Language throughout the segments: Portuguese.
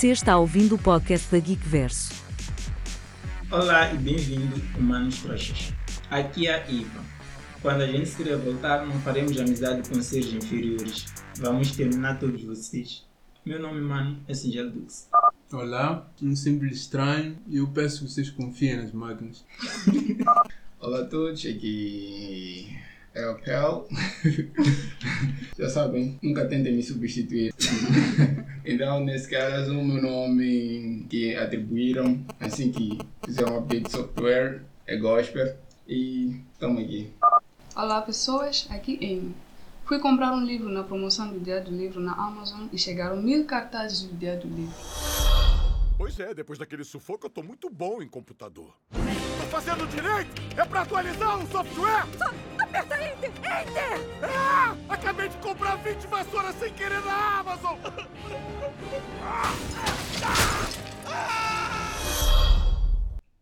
Você está ouvindo o podcast da Geekverso. Olá e bem-vindo, humanos trouxas. Aqui é a Iva. Quando a gente se revoltar, não faremos amizade com seres inferiores. Vamos terminar todos vocês. Meu nome, mano, é Singel Dux. Olá, um simples estranho e eu peço que vocês confiem nas máquinas. Olá a todos, aqui é o Kel. Já sabem, nunca tentem me substituir. então, nesse caso, o meu nome que atribuíram assim que fizer um update de software é Gospel e estamos aqui. Olá pessoas, aqui Amy. Fui comprar um livro na promoção do Dia do Livro na Amazon e chegaram mil cartazes do Dia do Livro. Pois é, depois daquele sufoco eu tô muito bom em computador. Tô fazendo direito? É pra atualizar o software? Aperta Enter! Enter! Ah! Acabei de comprar 20 vassouras sem querer na Amazon!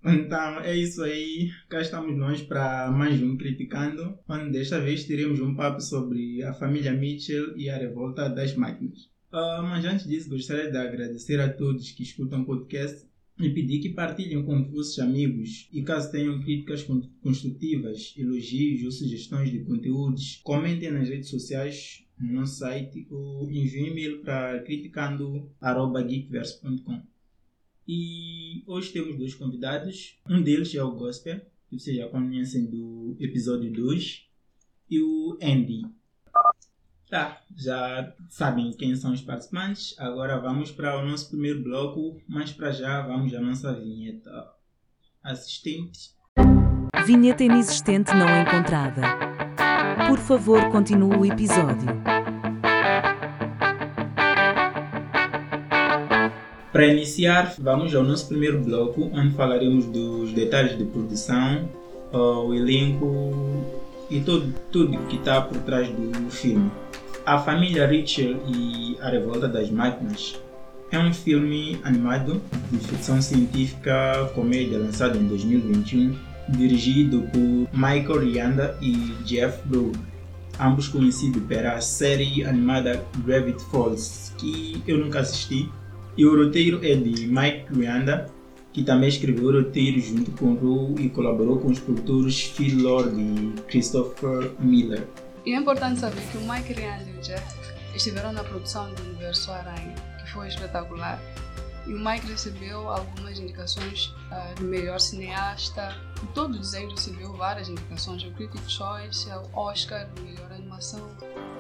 Então é isso aí, cá estamos nós para mais um Criticando, onde desta vez teremos um papo sobre a família Mitchell e a revolta das máquinas. Uh, mas antes disso, gostaria de agradecer a todos que escutam o podcast e pedir que partilhem com vossos amigos e caso tenham críticas construtivas, elogios ou sugestões de conteúdos, comentem nas redes sociais, no nosso site ou enviem e-mail para criticando.geekverse.com. E hoje temos dois convidados. Um deles é o Gospel, que vocês já conhecem do episódio 2, e o Andy. Tá, já sabem quem são os participantes. Agora vamos para o nosso primeiro bloco, mas para já vamos à nossa vinheta. Assistente. Vinheta inexistente não encontrada. Por favor, continue o episódio. Para iniciar, vamos ao nosso primeiro bloco, onde falaremos dos detalhes de produção, o elenco e tudo, tudo que está por trás do filme. A Família Richard e A Revolta das Máquinas é um filme animado de ficção científica comédia lançado em 2021, dirigido por Michael Rianda e Jeff Loeb, ambos conhecidos pela série animada Gravity Falls, que eu nunca assisti, e o roteiro é de Mike Rianda, que também escreveu o roteiro junto com Ru e colaborou com os produtores Phil Lord e Christopher Miller. E é importante saber que o Mike Rianda e o Jeff estiveram na produção do Universo Aranha, que foi espetacular. E o Mike recebeu algumas indicações uh, de melhor cineasta. E todo o desenho recebeu várias indicações ao Critic Choice, ao Oscar de melhor animação.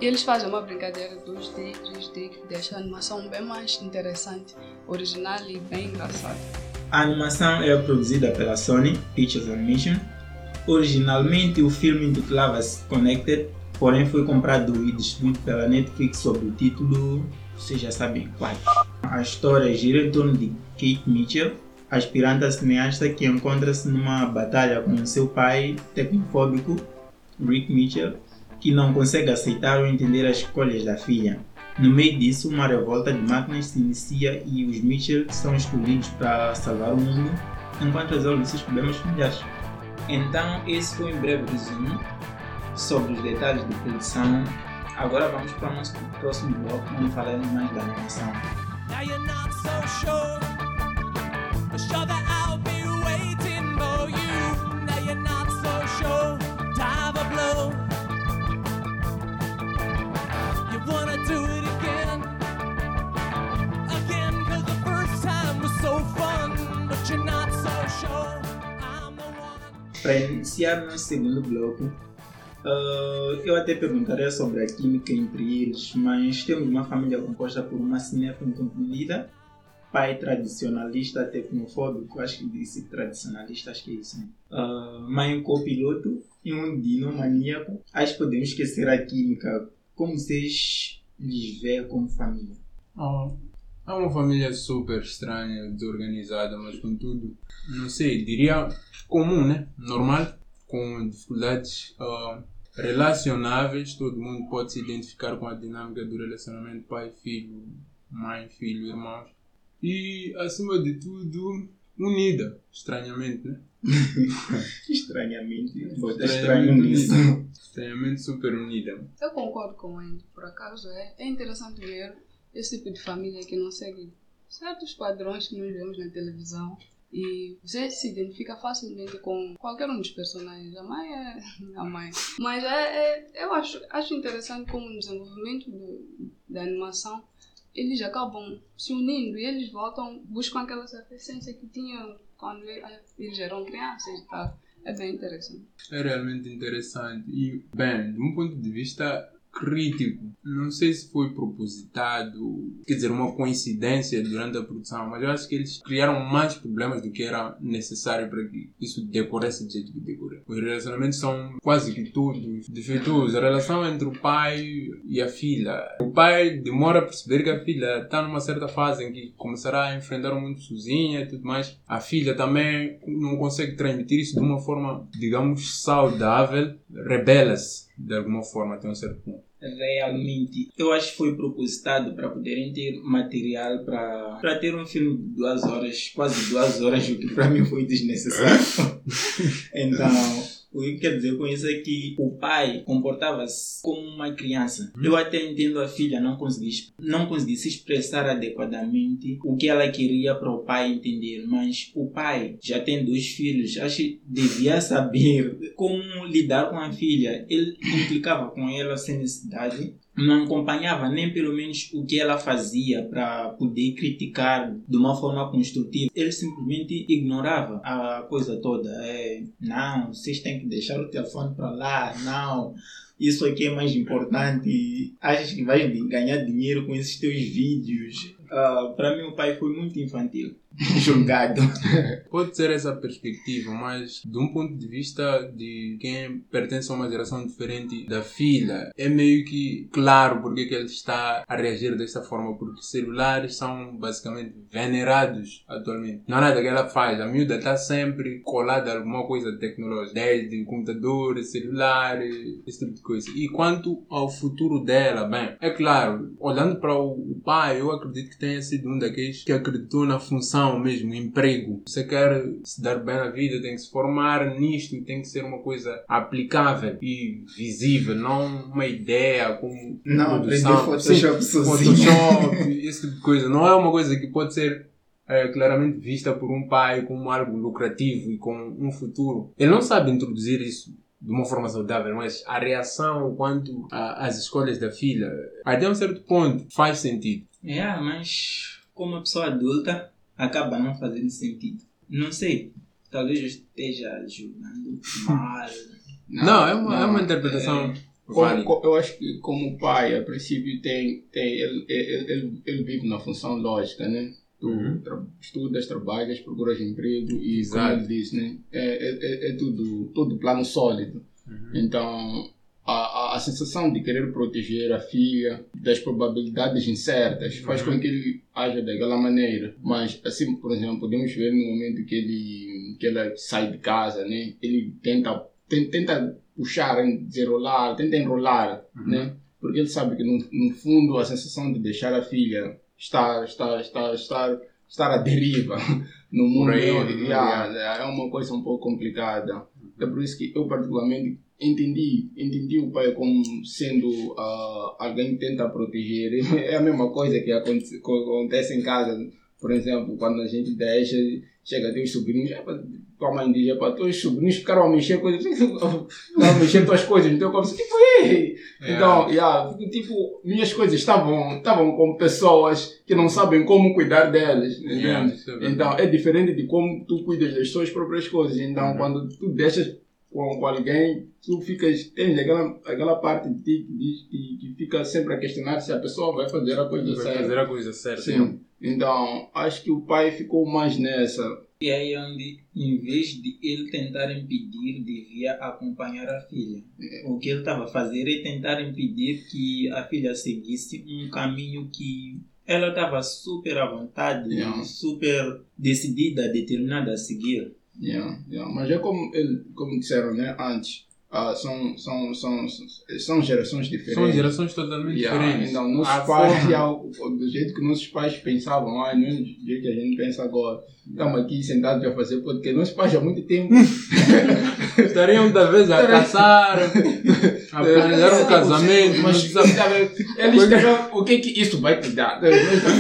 E eles fazem uma brincadeira 2D, 3D que deixa a animação bem mais interessante, original e bem engraçada. A animação é produzida pela Sony Pictures Animation. Originalmente o filme intitulava-se Connected, porém foi comprado e distribuído pela Netflix sob o título, vocês já sabem qual. A história gira em torno de Kate Mitchell, aspirante a cineasta que encontra-se numa batalha com seu pai tecnofóbico, Rick Mitchell, que não consegue aceitar ou entender as escolhas da filha. No meio disso, uma revolta de máquinas se inicia e os Mitchell são escolhidos para salvar o mundo enquanto resolvem seus problemas familiares. Então, esse foi um breve resumo sobre os detalhes de produção. Agora vamos para o nosso próximo bloco, onde falaremos mais da animação. Para iniciar nosso segundo bloco, uh, eu até perguntaria sobre a química entre eles, mas temos uma família composta por uma cinéfila incompreendida, pai tradicionalista tecnofóbico, acho que disse tradicionalista, acho que é isso, né? Uh, mãe copiloto e um dinomaníaco. Acho que podemos esquecer a química. Como vocês lhes veem como família? Oh, é uma família super estranha, desorganizada, mas contudo, não sei, diria comum, né? Normal, com dificuldades uh, relacionáveis, todo mundo pode se identificar com a dinâmica do relacionamento pai-filho, mãe-filho, irmãos. E, acima de tudo, unida, estranhamente, né? Estranhamente, Estranhamente estranho nisso. unida. Estranhamente super unida. Eu concordo com Andy, por acaso é, é interessante ver esse tipo de família que não segue certos padrões que nós vemos na televisão e você se identifica facilmente com qualquer um dos personagens. A mãe é a mãe. Mas é, é- eu acho, acho interessante como no desenvolvimento do- da animação eles acabam se unindo e eles voltam, buscam aquela essência que tinham quando eles eram crianças e tal. É bem interessante. É realmente interessante. E, bem, de um ponto de vista crítico, não sei se foi propositado, quer dizer, uma coincidência durante a produção, mas eu acho que eles criaram mais problemas do que era necessário para que isso decorresse do jeito que decorreu. Os relacionamentos são quase que todos defeituosos. A relação entre o pai e a filha. O pai demora a perceber que a filha está numa certa fase em que começará a enfrentar o mundo sozinha e tudo mais. A filha também não consegue transmitir isso de uma forma, digamos, saudável. Rebela-se de alguma forma até um certo ponto. Realmente, eu acho que foi propositado para poderem ter material para para ter um filme de duas horas, quase duas horas, o que para mim foi desnecessário. então, o que quer dizer com isso é que o pai comportava-se como uma criança. Eu até entendo a filha não conseguir, não conseguir se expressar adequadamente o que ela queria para o pai entender, mas o pai já tem dois filhos, acho que devia saber como lidar com a filha. Ele implicava com ela sem necessidade não acompanhava nem pelo menos o que ela fazia para poder criticar de uma forma construtiva. Ele simplesmente ignorava a coisa toda. É, não, vocês têm que deixar o telefone para lá, não. Isso aqui é mais importante. Achas que vais ganhar dinheiro com esses teus vídeos? Ah, para mim, o pai foi muito infantil. Jogado. Pode ser essa perspectiva, mas de um ponto de vista de quem pertence a uma geração diferente da filha, é meio que claro porque que ele está a reagir dessa forma, porque celulares são basicamente venerados atualmente. Não há nada que ela faz, a miúda está sempre colada a alguma coisa tecnológica, desde computadores, celulares, esse tipo de coisa. E quanto ao futuro dela, bem, é claro, olhando para o pai, eu acredito que tenha sido um daqueles que acreditou na função mesmo, emprego. Você quer se dar bem na vida, tem que se formar nisto e tem que ser uma coisa aplicável e visível, não uma ideia como Não, produção, Photoshop sim. Photoshop, esse tipo de coisa. Não é uma coisa que pode ser é, claramente vista por um pai como algo lucrativo e com um futuro. Ele não sabe introduzir isso de uma forma saudável, mas a reação quanto às escolhas da filha, até um certo ponto, faz sentido. É, mas como uma pessoa adulta, acaba não fazendo sentido. Não sei, talvez eu esteja julgando mal. Não, é uma, é uma interpretação Como- válida. co- eu acho que como pai, a princípio tem, tem ele, ele, ele, ele vive na função lógica, né? Tu Uhum. tra- estudas, trabalhas, procuras emprego e como Exato. ele disse, né? É, é, é- é tudo, tudo plano sólido. Uhum. Então, a, a, a sensação de querer proteger a filha das probabilidades incertas faz Uhum. com que ele haja daquela maneira. Mas, assim, por exemplo, podemos ver no momento que ele que ela sai de casa, né? Ele tenta, ten- tenta puxar, desenrolar, tenta enrolar, Uhum. né? Porque ele sabe que, no, no fundo, a sensação de deixar a filha estar, estar, estar, estar, estar à deriva no mundo é, yeah, é uma coisa um pouco complicada. É por isso que eu, particularmente, entendi, entendi o pai como sendo ah, alguém que tenta proteger. É a mesma coisa que acontece, acontece em casa. Por exemplo, quando a gente deixa, chega os sobrinhos, é tua mãe diz, é para teus sobrinhos ficaram a mexer coisas, a mexer tuas coisas, então como que foi? É. Então, yeah, tipo, minhas coisas estavam, estavam com pessoas que não sabem como cuidar delas, Yeah, entende? isso é. Então, é diferente de como tu cuidas das suas próprias coisas. Então, Uhum. quando tu deixas com, com alguém, tu ficas, tens aquela, aquela parte de ti que, diz, que, que fica sempre a questionar se a pessoa vai fazer a coisa Vai certa. fazer a coisa certa. Sim. Então, acho que o pai ficou mais nessa. E aí é onde, em vez de ele tentar impedir, devia acompanhar a filha. O que ele estava a fazer é tentar impedir que a filha seguisse um caminho que ela estava super à vontade, Yeah. super decidida, determinada a seguir. Yeah, yeah. Mas é como, como disseram né, antes, ah, são, são, são, são gerações diferentes. São gerações totalmente Yeah, diferentes. Então, nossos A pais, forma- já, o- o- do jeito que nossos pais pensavam, ah, não é do jeito que a gente pensa agora. Estamos aqui sentados a fazer podcast. Nossos pais há muito tempo. Estariam talvez a caçar, a planejar um casamento, mas eles sabem o que, que isso vai te dar.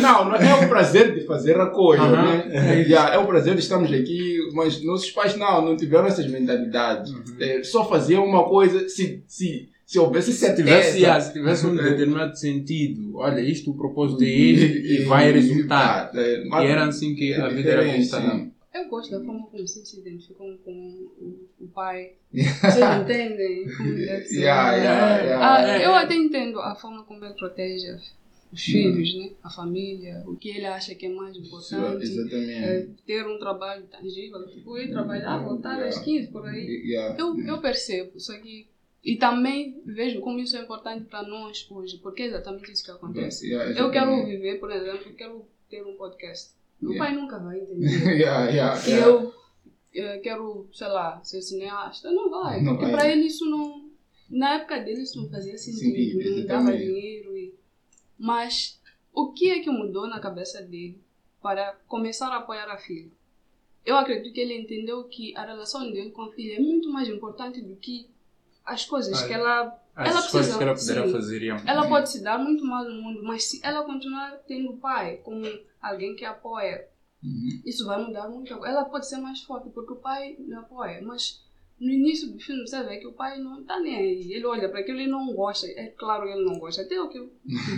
Não, não é o prazer de fazer a coisa, Aham. né? Yeah, é o prazer de estarmos aqui, mas nossos pais não, não tiveram essas mentalidades. Uhum. É, só faziam uma coisa se, se, se houvesse se tivesse, ah, se tivesse um É. determinado sentido, olha, isto o propósito é este e vai resultar. É, E era assim que a vida era sim. Eu gosto da forma como vocês se identificam com o, pai. Vocês entendem como deve ser. Yeah, yeah, yeah. Ah, É, eu é. até entendo a forma como ele protege os filhos, né? a família, o que ele acha que é mais importante. Exatamente. É, ter um trabalho tangível, tipo, ir trabalhar, voltar às 15 por aí. Yeah. Eu, eu percebo, só que. E também vejo como isso é importante para nós hoje, porque é exatamente isso que acontece. Yeah, Eu quero viver, por exemplo, quero ter um podcast. Meu Yeah. pai nunca vai entender Yeah, yeah, que yeah. eu eh, quero, sei lá, ser cineasta. Não vai. Não porque vai. para ele isso não. Na época dele isso não fazia sentido, Sentido, não dava dinheiro. Mas o que é que mudou na cabeça dele para começar a apoiar a filha? Eu acredito que ele entendeu que a relação dele com a filha é muito mais importante do que as coisas que ela. As ela coisas precisa, que ela poderá sim. fazer. iam. Ela pode se dar muito mal no mundo, mas se ela continuar tendo o pai como alguém que apoia, Uhum. isso vai mudar muito. Ela pode ser mais forte porque o pai lhe apoia, mas no início do filme você vê que o pai não tá nem aí. Ele olha para aquilo e não gosta. É claro que ele não gosta. Até eu que eu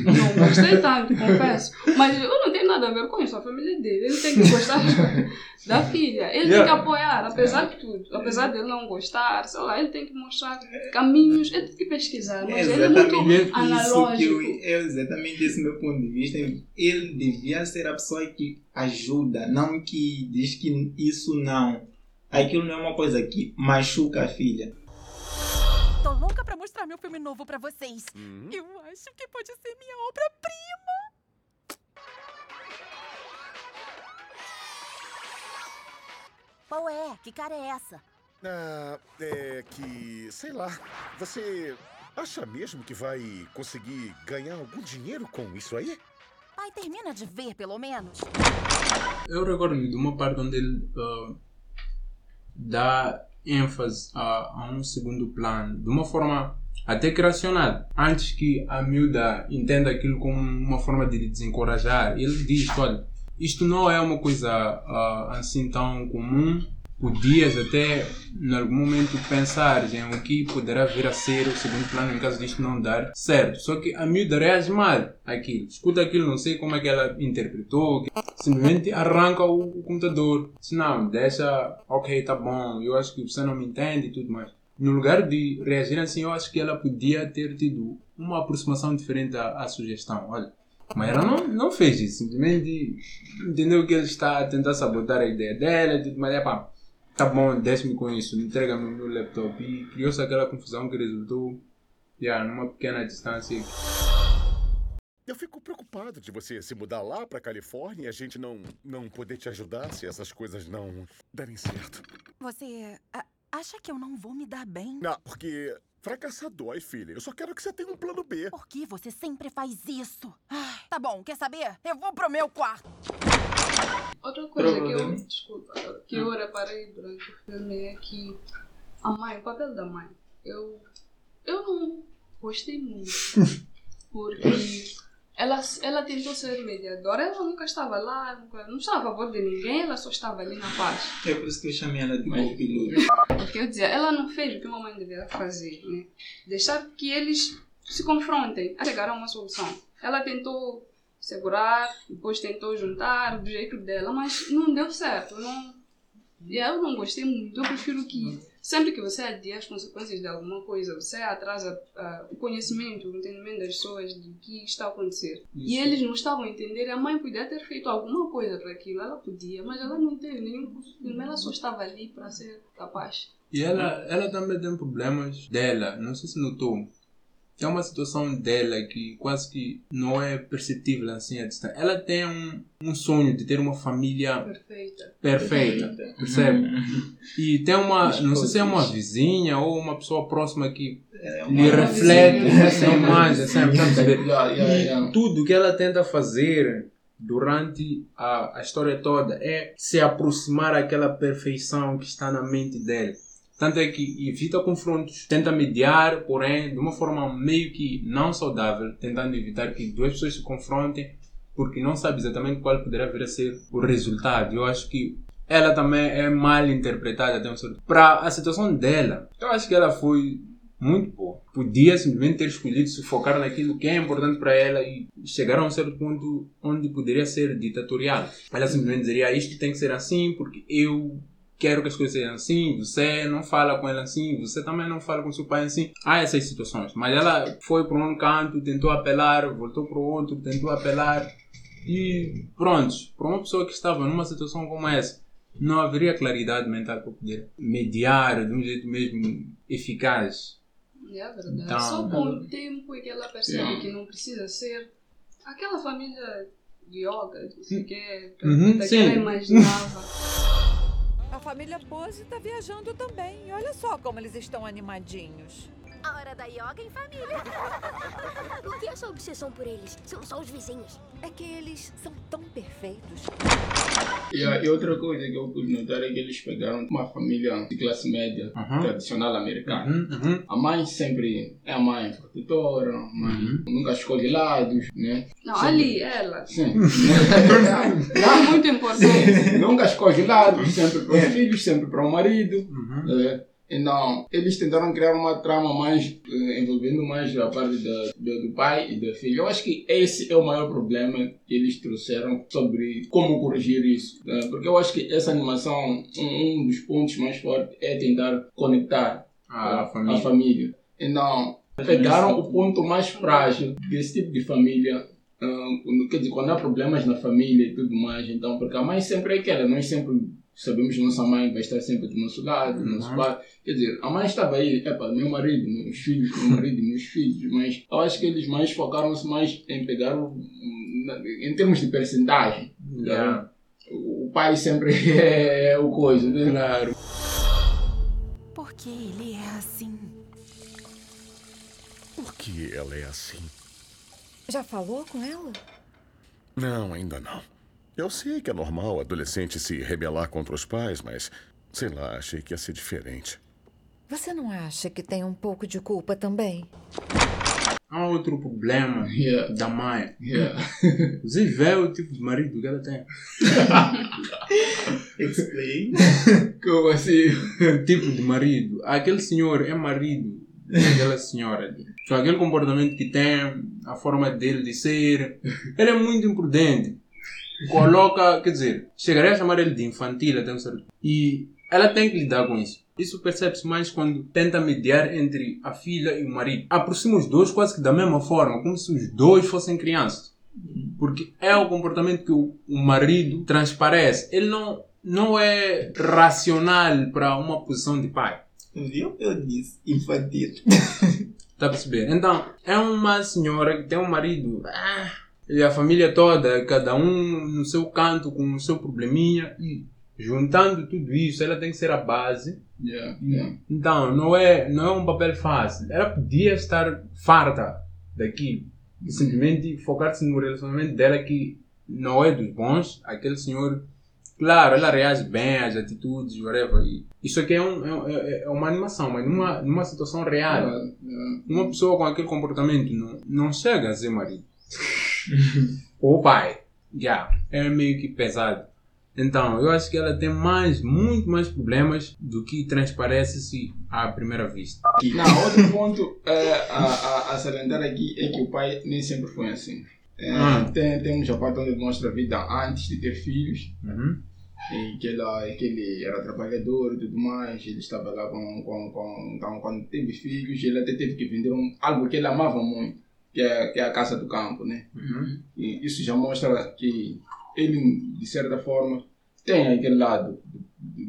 não gostei tanto, confesso. Mas eu não tenho nada a ver com isso. A família dele. Ele tem que gostar da filha. Ele tem que apoiar, apesar de tudo. Apesar dele não gostar, sei lá, ele tem que mostrar caminhos. Ele tem que pesquisar. Mas ele é muito exatamente isso analógico. eu, é exatamente esse meu ponto de vista. Ele devia ser a pessoa que ajuda, não que diz que isso não. Aquilo não é uma coisa que machuca a filha. Tô louca pra mostrar meu filme novo pra vocês. Hum? Eu acho que pode ser minha obra-prima. Qual é? Que cara é essa? Ah, é que. sei lá. Você acha mesmo que vai conseguir ganhar algum dinheiro com isso aí? Pai, termina de ver, pelo menos. Eu recordo-me de uma parte onde ele ah, dá ênfase a, a um segundo plano, de uma forma até que racional. Antes que a miúda entenda aquilo como uma forma de desencorajar, ele diz: olha, isto não é uma coisa ah, assim tão comum. Podias até, em algum momento, pensar em o que poderá vir a ser o segundo plano em caso disto não dar certo. Só que a miúda reage mal àquilo. Escuta aquilo, não sei como é que ela interpretou, simplesmente arranca o computador. Se não, deixa, ok, tá bom, eu acho que você não me entende e tudo mais. No lugar de reagir assim, eu acho que ela podia ter tido uma aproximação diferente à, à sugestão. Olha, mas ela não, não fez isso, simplesmente entendeu que ele está a tentar sabotar a ideia dela e tudo mais. É pá, tá bom, deixe-me com isso, entrega-me o meu laptop. E criou-se aquela confusão que resultou yeah, numa pequena distância. Eu fico preocupado de você se mudar lá pra Califórnia e a gente não, não poder te ajudar se essas coisas não derem certo. Você a- acha que eu não vou me dar bem? Não, porque fracassar dói, filha. Eu só quero que você tenha um plano B. Por que você sempre faz isso? Ai, tá bom, quer saber? Eu vou pro meu quarto. Outra coisa que eu, desculpa, que eu reparei durante o filme é que a mãe, o papel da mãe, eu, eu não gostei muito. Porque ela, ela tentou ser mediadora, ela nunca estava lá, nunca, não estava a favor de ninguém, ela só estava ali na paz. É por isso que eu chamei ela de Mas- copiloto. Porque eu dizia, ela não fez o que uma mãe deveria fazer, né? Deixar que eles se confrontem a chegar a uma solução. Ela tentou segurar, depois tentou juntar do jeito dela, mas não deu certo. Não, e eu não gostei muito. Eu prefiro que sempre que você adia as consequências de alguma coisa, você atrasa ah, o conhecimento, o entendimento das pessoas do que está a acontecer. E Isso. eles não estavam a entender. A mãe podia ter feito alguma coisa para aquilo, ela podia, mas ela não teve nenhum curso. Ela só estava ali para ser capaz. E ela, ela também tem problemas dela, não sei se notou. Tem uma situação dela que quase que não é perceptível assim à distância. Ela tem um, um sonho de ter uma família Perfeita. perfeita, percebe? E tem uma, não sei se é uma vizinha ou uma pessoa próxima que lhe uma reflete, vizinha. não mais, sempre, tá a perceber? Yeah, yeah, yeah. tudo que ela tenta fazer durante a, a história toda é se aproximar daquela perfeição que está na mente dele. Tanto é que evita confrontos, tenta mediar, porém de uma forma meio que não saudável, tentando evitar que duas pessoas se confrontem, porque não sabe exatamente qual poderá vir a ser o resultado. Eu acho que ela também é mal interpretada até um certo Para a situação dela, eu acho que ela foi muito boa. Podia simplesmente ter escolhido se focar naquilo que é importante para ela e chegar a um certo ponto onde poderia ser ditatorial. Ela simplesmente diria: "Ah, Isto tem que ser assim porque eu quero que as coisas sejam assim. Você não fala com ela assim, você também não fala com seu pai assim. Há essas situações. Mas ela foi para um canto, tentou apelar, voltou para o outro, tentou apelar. E pronto, para uma pessoa que estava numa situação como essa, não haveria claridade mental para poder mediar de um jeito mesmo eficaz. É verdade. Então- Só com o tempo é que ela percebe Yeah. que não precisa ser aquela família de yoga, não sei o que, Uhum, que ela imaginava. A família Pose está viajando também. Olha só como eles estão animadinhos. A hora da yoga em família. Por que essa obsessão por eles? São só os vizinhos. É que eles são tão perfeitos. Yeah, e outra coisa que eu pude notar é que eles pegaram uma família de classe média Uhum. tradicional americana. Uhum, uhum. A mãe sempre é a mãe protetora, a mãe Uhum. nunca escolhe lados, né? Não, Sempre- ali, ela. Sim. É muito importante. nunca escolhe lados, sempre para os filhos, sempre para o marido. Uhum. É, então, eles tentaram criar uma trama mais eh, envolvendo mais a parte da, do, pai e da filha. Eu acho que esse é o maior problema que eles trouxeram sobre como corrigir isso. né? Porque eu acho que essa animação, um, um dos pontos mais fortes é tentar conectar A a família. família. Então, pegaram o ponto mais frágil desse tipo de família. ah, quer dizer, quando há problemas na família e tudo mais, então, porque a mãe sempre é aquela, nós sempre sabemos que nossa mãe vai estar sempre do nosso lado, do nosso Uhum. pai. Quer dizer, a mãe estava aí, epa, meu marido, meus filhos, meu marido, meus filhos, mas eu acho que eles mais focaram-se mais em pegar, o, em termos de percentagem. Yeah. O o pai sempre é o coisa, né? Claro. Por que ele é assim? Por que ela é assim? Já falou com ela? Não, ainda não. Eu sei que é normal adolescente se rebelar contra os pais, mas sei lá, achei que ia ser diferente. Você não acha que tem um pouco de culpa também? Há outro problema Yeah. da mãe. Yeah. Você vê o tipo de marido que ela tem. Explain. Como assim? O tipo de marido. Aquele senhor é marido daquela senhora ali. Só aquele comportamento que tem, a forma dele de ser. Ele é muito imprudente. Coloca, quer dizer, chegaria a chamar ele de infantil até um certo. E ela tem que lidar com isso. Isso percebe-se mais quando tenta mediar entre a filha e o marido. Aproxima os dois quase que da mesma forma, como se os dois fossem crianças. Porque é o comportamento que o, marido transparece. Ele não, não é racional para uma posição de pai. Viu? Eu disse infantil. Tá a perceber? Então, é uma senhora que tem um marido. ah, e a família toda, cada um no seu canto, com o seu probleminha. E juntando tudo isso, ela tem que ser a base. Yeah, yeah. Então, não é, não é um papel fácil. Ela podia estar farta daquilo. E simplesmente focar-se no relacionamento dela que não é dos bons. Aquele senhor, claro, ela reage bem às atitudes, whatever. E isso aqui é, um, é, é- é uma animação, mas numa, numa situação real. Yeah. Uma pessoa com aquele comportamento não, não chega a ser marido. Ou pai. Já. É meio que pesado. Então, eu acho que ela tem mais, muito mais problemas do que transparece-se à primeira vista. Não, outro ponto é, a, a, a salientar aqui é que o pai nem sempre foi assim. É, Ah. tem, tem um japão onde mostra a vida antes de ter filhos, Uhum. e que, ela, que ele era trabalhador e tudo mais, ele estava lá com, com, com então, quando teve filhos, ele até teve que vender um, algo que ele amava muito, que é, que é a casa do campo, né? Uhum. E isso já mostra que ele, de certa forma, tem aquele lado,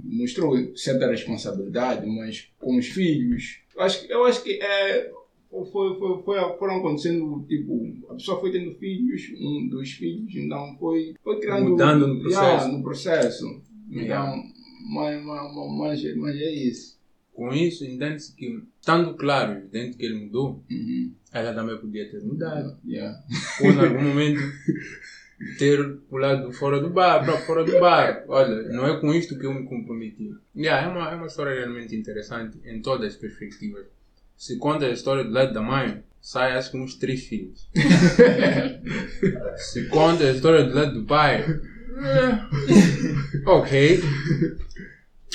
mostrou certa responsabilidade, mas com os filhos, eu acho, eu acho que é, foi, foi, foi, foram acontecendo, tipo, a pessoa foi tendo filhos, um dos filhos, então foi, foi criando... Mudando no Yeah, processo. no processo. Então, Yeah. mas, mas, mas, mas é isso. Com isso, entende-se que, estando claro, evidente que ele mudou, Uhum. ela também podia ter mudado. Yeah. Ou, em algum momento, ter pulado fora do bar, para fora do bar. Olha, não é com isto que eu me comprometi. Yeah, é, uma, é uma história realmente interessante em todas as perspectivas. Se conta a história do lado da mãe, sai acho que uns três filhos. Se conta a história do lado do pai, eh, ok.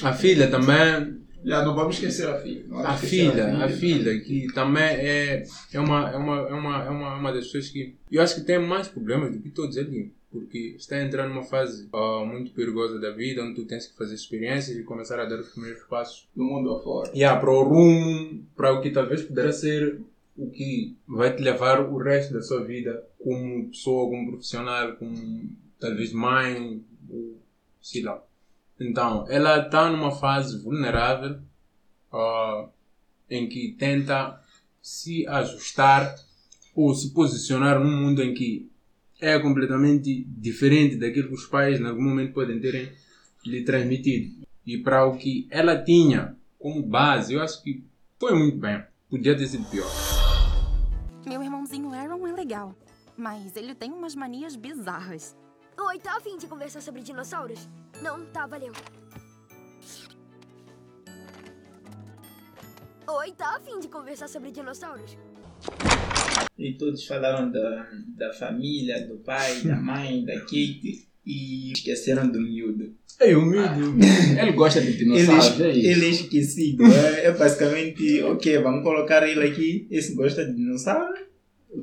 A filha também Já não vamos esquecer a filha. Não vamos a filha, a filha, que também é, é, uma, é, uma, é, uma, é uma, uma das pessoas que eu acho que tem mais problemas do que todos ali. Porque está entrando numa fase muito perigosa da vida, onde tu tens que fazer experiências e começar a dar os primeiros passos Do mundo afora. yeah, para o rumo, para o que talvez poderá ser o que vai te levar o resto da sua vida como pessoa, como profissional, como talvez mãe, ou sei lá. Então, ela está numa fase vulnerável ah, em que tenta se ajustar ou se posicionar num mundo em que é completamente diferente daquilo que os pais em algum momento podem terem lhe transmitido. E para o que ela tinha como base, eu acho que foi muito bem. Podia ter sido pior. Meu irmãozinho Aaron é legal, mas ele tem umas manias bizarras. Oi, tá afim de conversar sobre dinossauros? Não, tá, valeu. Oi, tá afim de conversar sobre dinossauros? E todos falaram da, da família, do pai, da mãe, da Kate e esqueceram do miúdo. É humilde. Ele gosta de Ele, dinossauros, é isso. ele é esquecido. É, é basicamente, ok, vamos colocar ele aqui. Esse gosta de dinossauro.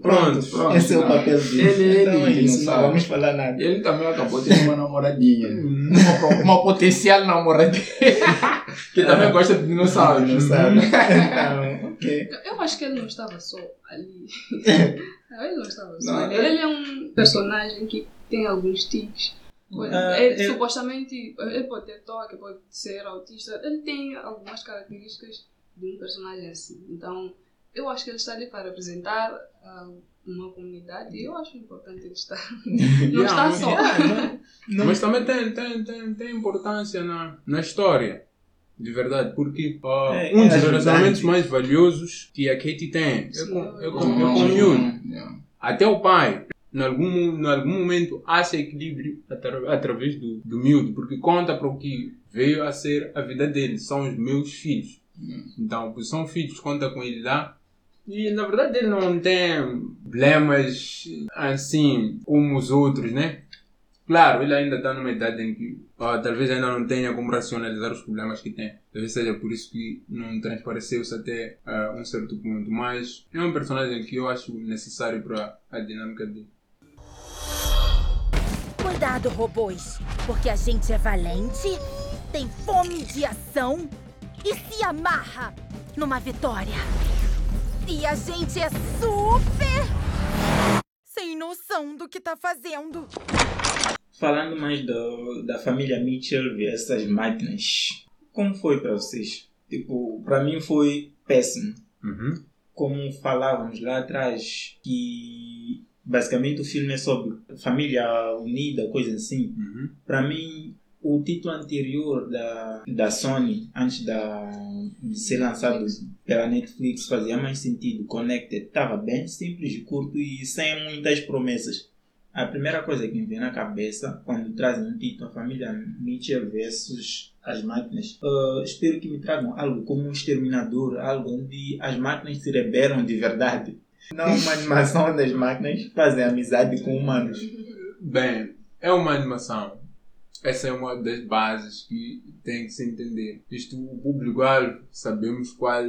Pronto, pronto. Esse é o Não. papel dele. Ele- então ele é isso, não dinossauro. vamos falar nada. Ele também acabou de ter uma namoradinha. uma, uma potencial namoradinha. que também gosta de dinossauros. Dinossauro. Então, ok. Eu acho que ele não estava só ali. Não, ele não estava só Não, ali. Ele é um personagem que tem alguns tics. Ah, ele, eu- supostamente, ele pode ter toque, pode ser autista. Ele tem algumas características de um personagem assim. Então, eu acho que ele está ali para representar ah, uma comunidade e eu acho importante ele estar. Não está só. Não- Mas também tem, tem, tem, tem importância na, na história. De verdade, porque ah, É, um é dos relacionamentos mais valiosos que a Katie tem é com, é com, é. Yeah. Até o pai, em algum, em algum momento, acha equilíbrio atra- através do, do miúdo, porque conta para o que veio a ser a vida dele. São os meus filhos. Então, por são filhos, conta com ele lá. E na verdade ele não tem problemas assim como os outros, né? Claro, ele ainda está numa idade em que ah, talvez ainda não tenha como racionalizar os problemas que tem. Talvez seja por isso que não transpareceu-se até ah, um certo ponto. Mas é um personagem que eu acho necessário para a dinâmica dele. Cuidado, robôs, porque a gente é valente, tem fome de ação e se amarra numa vitória. E a gente é super sem noção do que tá fazendo. Falando mais do, da família Mitchell e essas máquinas, como foi para vocês? Tipo, para mim foi péssimo. Uhum. Como falávamos lá atrás, que basicamente o filme é sobre família unida, coisa assim. Uhum. Para mim, o título anterior da, da Sony, antes da, de ser lançado pela Netflix, fazia mais sentido. Connected estava bem simples, curto e sem muitas promessas. A primeira coisa que me vem na cabeça quando trazem um título, a família Mitchell versus as máquinas, uh, espero que me tragam algo como um exterminador, algo onde as máquinas se rebelam de verdade. Não uma animação das máquinas fazem amizade com humanos. Bem, é uma animação. Essa é uma das bases que tem que se entender. Isto, o público-alvo, sabemos qual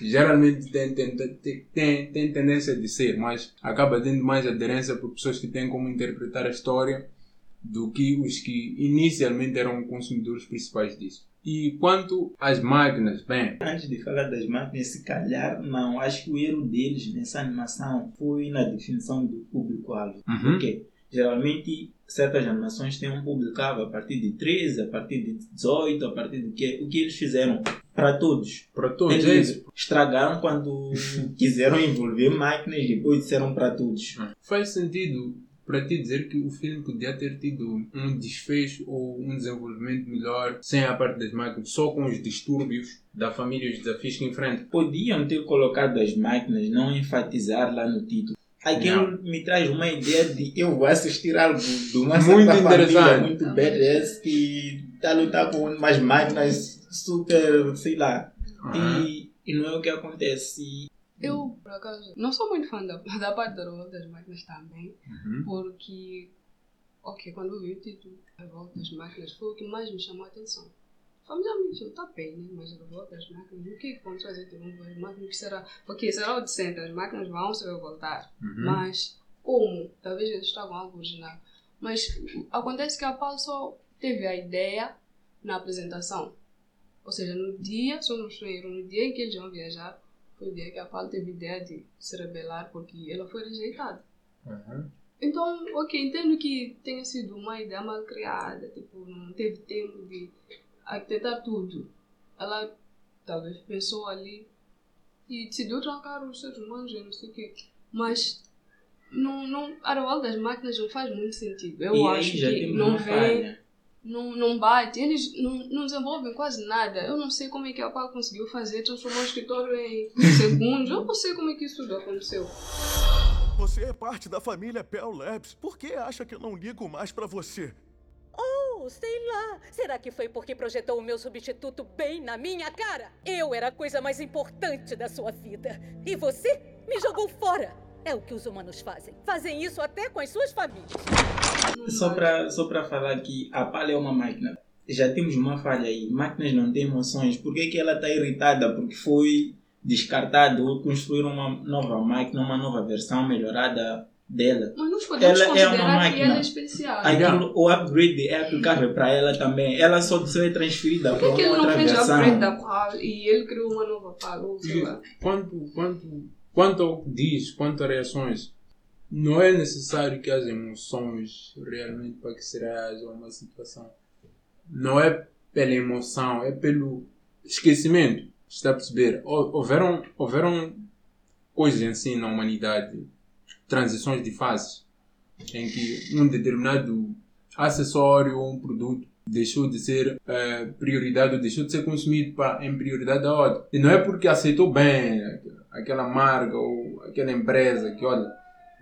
geralmente tem, tem, tem, tem, tendência de ser, mas acaba tendo mais aderência por pessoas que têm como interpretar a história do que os que inicialmente eram consumidores principais disso. E quanto às máquinas, bem, Antes de falar das máquinas, se calhar, não. Acho que o erro deles nessa animação foi na definição do público-alvo. Uhum. Geralmente certas animações têm um público-alvo a partir de 13, a partir de 18, a partir do que o que eles fizeram para todos. Para todos, é Eles isso. estragaram quando quiseram envolver máquinas e depois disseram para todos. Faz sentido para ti dizer que o filme podia ter tido um desfecho ou um desenvolvimento melhor sem a parte das máquinas, só com os distúrbios da família e os desafios que enfrenta. Podiam ter colocado as máquinas, não enfatizar lá no título. Aquilo me traz uma ideia de eu vou assistir algo de uma Muito certa família interessante. muito badass que está a lutar com umas máquinas super, sei lá. E, e não é o que acontece. Eu, por acaso, não sou muito fã da, da parte da revolta das máquinas também, Uhum. porque, ok, quando eu vi o título Revolta das Máquinas foi o que mais me chamou a atenção. Familiarmente, está bem, né? Mas a revolta das máquinas, o que vão trazer de novo as máquinas? Que será? Ok, será o decente, as máquinas vão se revoltar, Uhum. mas como? Talvez eles tragam algo original. Mas acontece que a Paulo só teve a ideia na apresentação. Ou seja, no dia, só em erro, no dia em que eles vão viajar, foi o dia que a Paulo teve ideia de se rebelar porque ela foi rejeitada. Então, ok, entendo que tenha sido uma ideia mal criada, tipo, não teve tempo de arquitetar tudo. Ela talvez pensou ali e decidiu trancar os seres humanos e não sei o quê. Mas não, não, a revolta das máquinas não faz muito sentido. Eu e acho que não vem não, não bate, eles não, não desenvolvem quase nada. Eu não sei como é que a Paulo conseguiu fazer, transformar o escritório em segundos. Eu não sei como é que isso aconteceu. Você é parte da família Pell Labs. Por que acha que eu não ligo mais pra você? Sei lá. Será que foi porque projetou o meu substituto bem na minha cara? Eu era a coisa mais importante da sua vida. E você me jogou fora. É o que os humanos fazem. Fazem isso até com as suas famílias. Só para só pra falar que a palha é uma máquina. Já temos uma falha aí. Máquinas não têm emoções. Por que, que ela está irritada? Porque foi descartado ou construir uma nova máquina, uma nova versão melhorada dela. Mas nós podemos Ela é uma que máquina. ela é especial. Aquilo, o upgrade é aplicável para ela também. Ela só é transferida Por para que, que uma ele não outra fez a versão. upgrade da Paulo e ele criou uma nova lá. Quanto, quanto, quanto ao que diz, quanto a reações, não é necessário que haja emoções realmente para que se reaja a uma situação. Não é pela emoção, é pelo esquecimento. Está a perceber? Hou- Houveram, houveram coisas assim na humanidade, transições de fases, em que um determinado acessório ou um produto deixou de ser eh, prioridade ou deixou de ser consumido para, em prioridade da outra. E não é porque aceitou bem aquela- marca ou aquela empresa que, olha,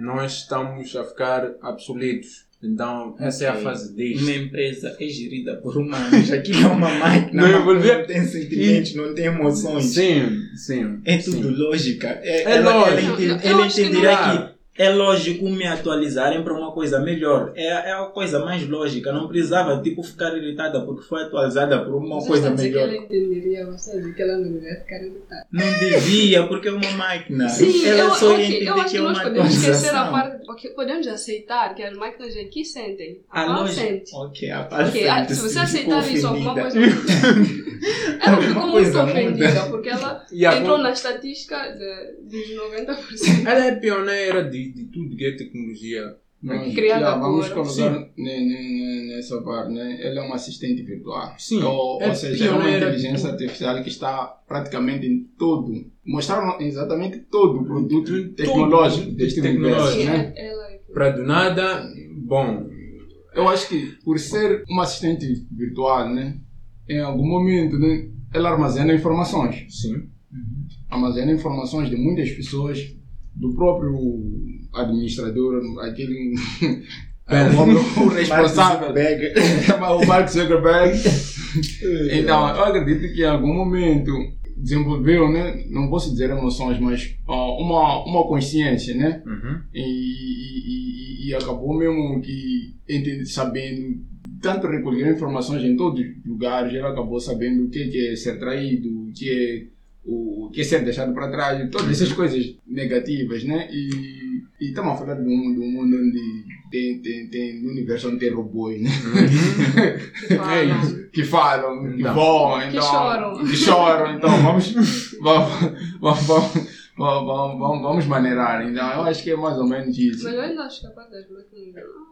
nós estamos a ficar obsoletos. Então, essa é a fase deste. Uma empresa é gerida por humanos. Aquilo é uma máquina. Não uma Não tem sentimentos, não tem emoções. Sim, sim. É tudo sim. lógica. É, É ela, lógico. Ela, ela que entenderá não- que é lógico me atualizarem para uma coisa melhor. É, é a coisa mais lógica. Não precisava tipo, ficar irritada porque foi atualizada por uma Você coisa dizer que melhor. ela entenderia, você dizer que ela não deveria ficar irritada. Não devia, porque é uma máquina. Sim, ela eu, só ok, ia entender eu acho que é nós uma podemos esquecer a parte, porque podemos aceitar que as máquinas aqui sentem. A lógica. sente. Ok, a parte Ok, ah, se você aceitar isso, alguma coisa. ela ficou Alguma muito ofendida, muda. porque ela E entrou na estatística de, dos 90%. Ela é pioneira de, de tudo que é tecnologia. Mas, Criada já, vamos ne- nessa parte, né? Ele é um assistente virtual. Sim, Ou, é ou seja, é uma inteligência artificial que está praticamente em todo. Mostraram exatamente todo o produto Tudo, tecnológico deste tecnológico. universo, Sim, né? ela é Para do nada, bom, Eu acho que por ser uma assistente virtual, né? Em algum momento, né? Ela armazena informações. sim. armazena informações de muitas pessoas, do próprio administrador, aquele. é, o, homem- o responsável, o Mark Zuckerberg. Então, eu acredito que em algum momento desenvolveu, né? Não posso dizer emoções, mas ó, uma, uma consciência, né? Uhum. E, e- e- acabou mesmo que sabendo tanto recolher informações em todos os lugares, ele acabou sabendo o que é, que é ser traído, o que é o, o que é ser deixado para trás, todas essas coisas negativas, né? E, e estamos a falar de um, de um mundo onde tem, tem, tem no universo onde tem robôs, né? que fala. É. Que falam, que Então. voam, Que então, choram. que choram. Então vamos, vamos, vamos, vamos, vamos, vamos, vamos maneirar. Então eu acho que é mais ou menos isso. Mas eu ainda acho que a parte das máquinas. ah,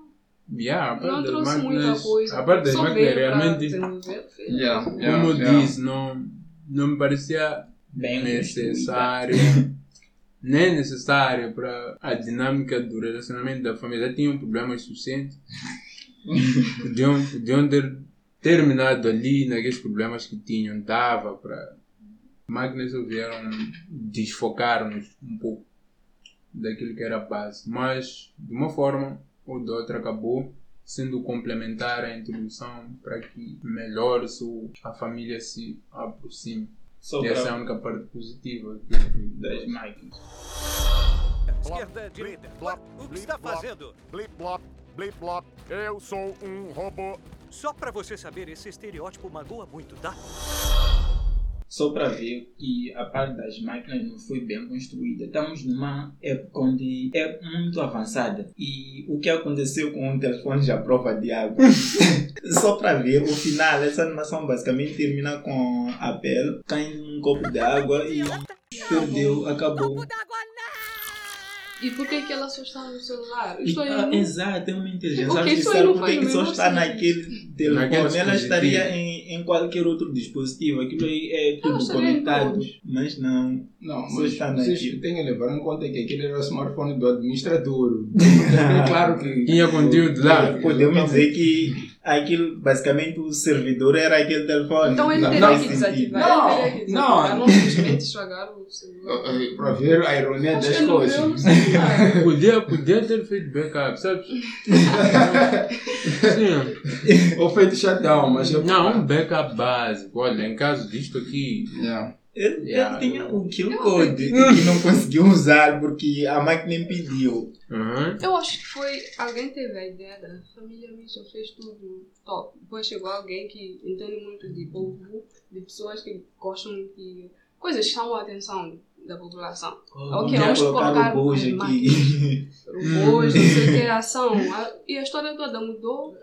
Yeah, a parte Não das trouxe muita máquinas, coisa. a parte das Só máquinas realmente, o filme. Yeah, como yeah, eu yeah. disse, não, não me parecia Bem necessário, nem necessário para a dinâmica do relacionamento da família. Já tinham problemas suficientes. podiam, podiam ter terminado ali naqueles problemas que tinham. Dava para. Máquinas vieram desfocar-nos um pouco daquilo que era a base. Mas, de uma forma ou de outra, acabou sendo complementar à introdução para que melhor a família se aproxime. Só e essa é a única parte positiva das máquinas. Esquerda, direita. O que está fazendo? Blip blop, blip blop. Eu sou um robô. Só pra você saber, esse estereótipo magoa muito, tá? Só para ver que a parte das máquinas não foi bem construída. Estamos numa época onde é muito avançada. E o que aconteceu com o telefone de à prova de água? Só para ver o final, essa animação basicamente termina com a Belle caindo num copo de água e perdeu, acabou. E por que, que ela só está no celular? E, Isto aí ah, não- exato, é uma inteligência isso aí artificial. não Por que que só está sentido. naquele telefone? Ela estaria em, em qualquer outro dispositivo. Aquilo aí é tudo estaria em conectado. Mas não. Não, só mas está vocês naquilo. têm que levar em conta que aquele era o smartphone do administrador. é claro que. Tinha conteúdo lá. Podemos dizer que aquilo, basicamente, o servidor era aquele telefone. Então ele Não teria faz que desativar. Não, ele não. desativar, não simplesmente estragar o celular. Para ver a ironia Acho das não coisas. Podia, podia ter feito backup, sabes? Sim. Ou feito shutdown, mas eu. Não, um backup básico. Olha, em caso disto aqui. Yeah. Ele, Yeah. ele tinha o kill code que não conseguiu usar porque a máquina impediu. Uhum. Eu acho que foi. Alguém teve a ideia da família Mitchell, fez tudo top. Depois chegou alguém que entende muito de povo, de pessoas que gostam de coisas que chamam a atenção da população. ok, Vamos colocar colocar o Bojo aqui. não sei o que, ação. A- E a história toda mudou.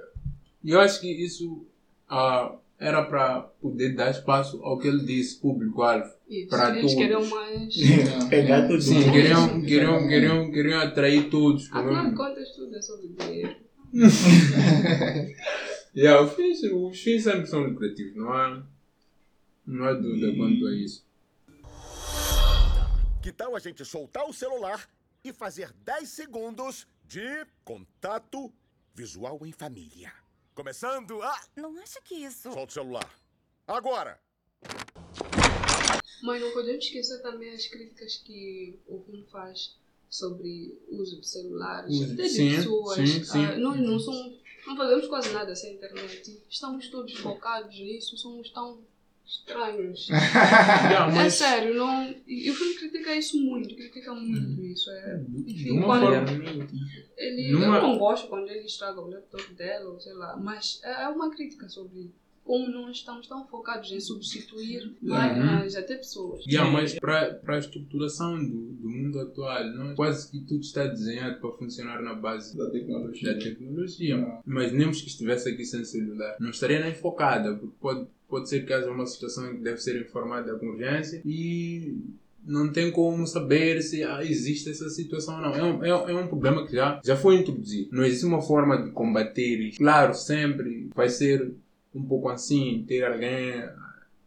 E eu acho que isso ah, era para poder dar espaço ao que ele disse, público-alvo. Isso. Para Eles todos. queriam mais. Pegar tudo. Sim, queriam, queriam, queriam, queriam atrair todos. Afinal de contas, tudo é sobre dinheiro. Yeah, os, fins, os fins sempre são lucrativos, não há, não há dúvida quanto a isso. Que tal a gente soltar o celular e fazer 10 segundos de contato visual em família? Começando a. Não acha que isso. Solta o celular. Agora! Mas não podemos esquecer também as críticas que o filme faz sobre o uso de celulares, Uso- até de sim, pessoas. sim, sim. Ah, nós não somos, não fazemos quase nada sem internet. Estamos todos focados nisso, somos tão estranhos. Yeah, É mas- sério, não. E o filme critica isso muito, critica muito isso. É, enfim, uma quando ele, Numa- eu não gosto quando ele estraga o laptop dela, ou sei lá, mas é é uma crítica sobre como nós estamos tão focados em substituir máquinas, até pessoas. Yeah, mas para a estruturação do, do mundo atual, não, quase que tudo está desenhado para funcionar na base Da tecnologia. da tecnologia. Mas nem que estivesse aqui sem celular, não estaria nem focada, porque pode, pode ser que haja uma situação em que deve ser informada com urgência e não tem como saber se ah, existe essa situação ou não. É um, é, é um problema que já, já foi introduzido. Não existe uma forma de combater. Claro, sempre vai ser um pouco assim, ter alguém,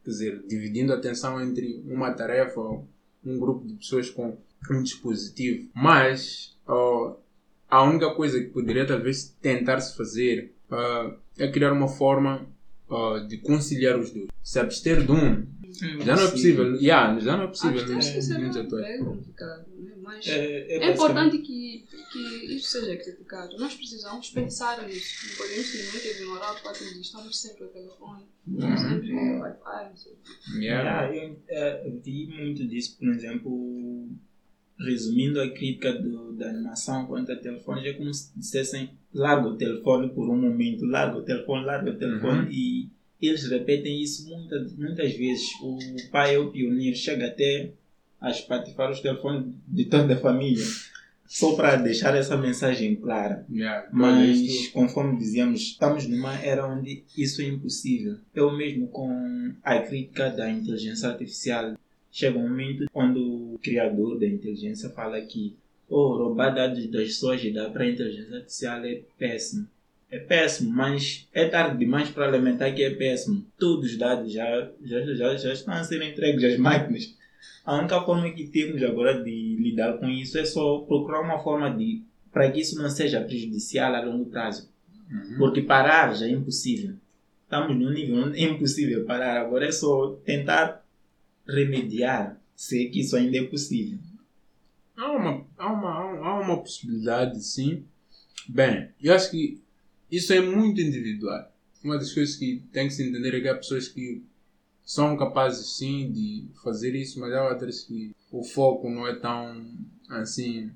quer dizer, dividindo a atenção entre uma tarefa ou um grupo de pessoas com um dispositivo. Mas a única coisa que poderia talvez tentar-se fazer ah, é criar uma forma ah, de conciliar os dois. Se abster de um, já não é possível. Yeah, já não é possível. Atuais. complicado, né? mas É- é é, importante que, que isso seja criticado. Nós precisamos pensar nisso. Não podemos simplesmente ignorar o fato de estamos sempre ao telefone, Uhum. sempre no Wi-Fi. não sei o quê. Yeah. Yeah, eu, eh, vi muito disso, por exemplo, resumindo a crítica do, da animação quanto a telefone, é como se dissessem larga o telefone por um momento, larga o telefone, larga o telefone Uhum. e eles repetem isso muitas, muitas vezes. O pai é o pioneiro, chega até a espatifar os telefones de toda a família, só para deixar essa mensagem clara. Yeah. Mas, Isto- conforme dizíamos, estamos numa era onde isso é impossível. Eu mesmo com a crítica da inteligência artificial, chega um momento onde o criador da inteligência fala que oh, roubar dados das pessoas e dar para a inteligência artificial é péssimo. é péssimo, mas é tarde demais para lamentar que é péssimo. Todos os dados já, já, já, já estão a ser entregues às máquinas. A única forma que temos agora de lidar com isso é só procurar uma forma de para que isso não seja prejudicial a longo prazo. Porque parar já é impossível. Estamos num nível onde é impossível parar. Agora é só tentar remediar, se é que isso ainda é possível. Há uma, há uma, há uma possibilidade, sim. Bem, eu acho que isso é muito individual. Uma das coisas que tem que se entender é que há pessoas que são capazes, sim, de fazer isso, mas há outras que o foco não é tão, assim,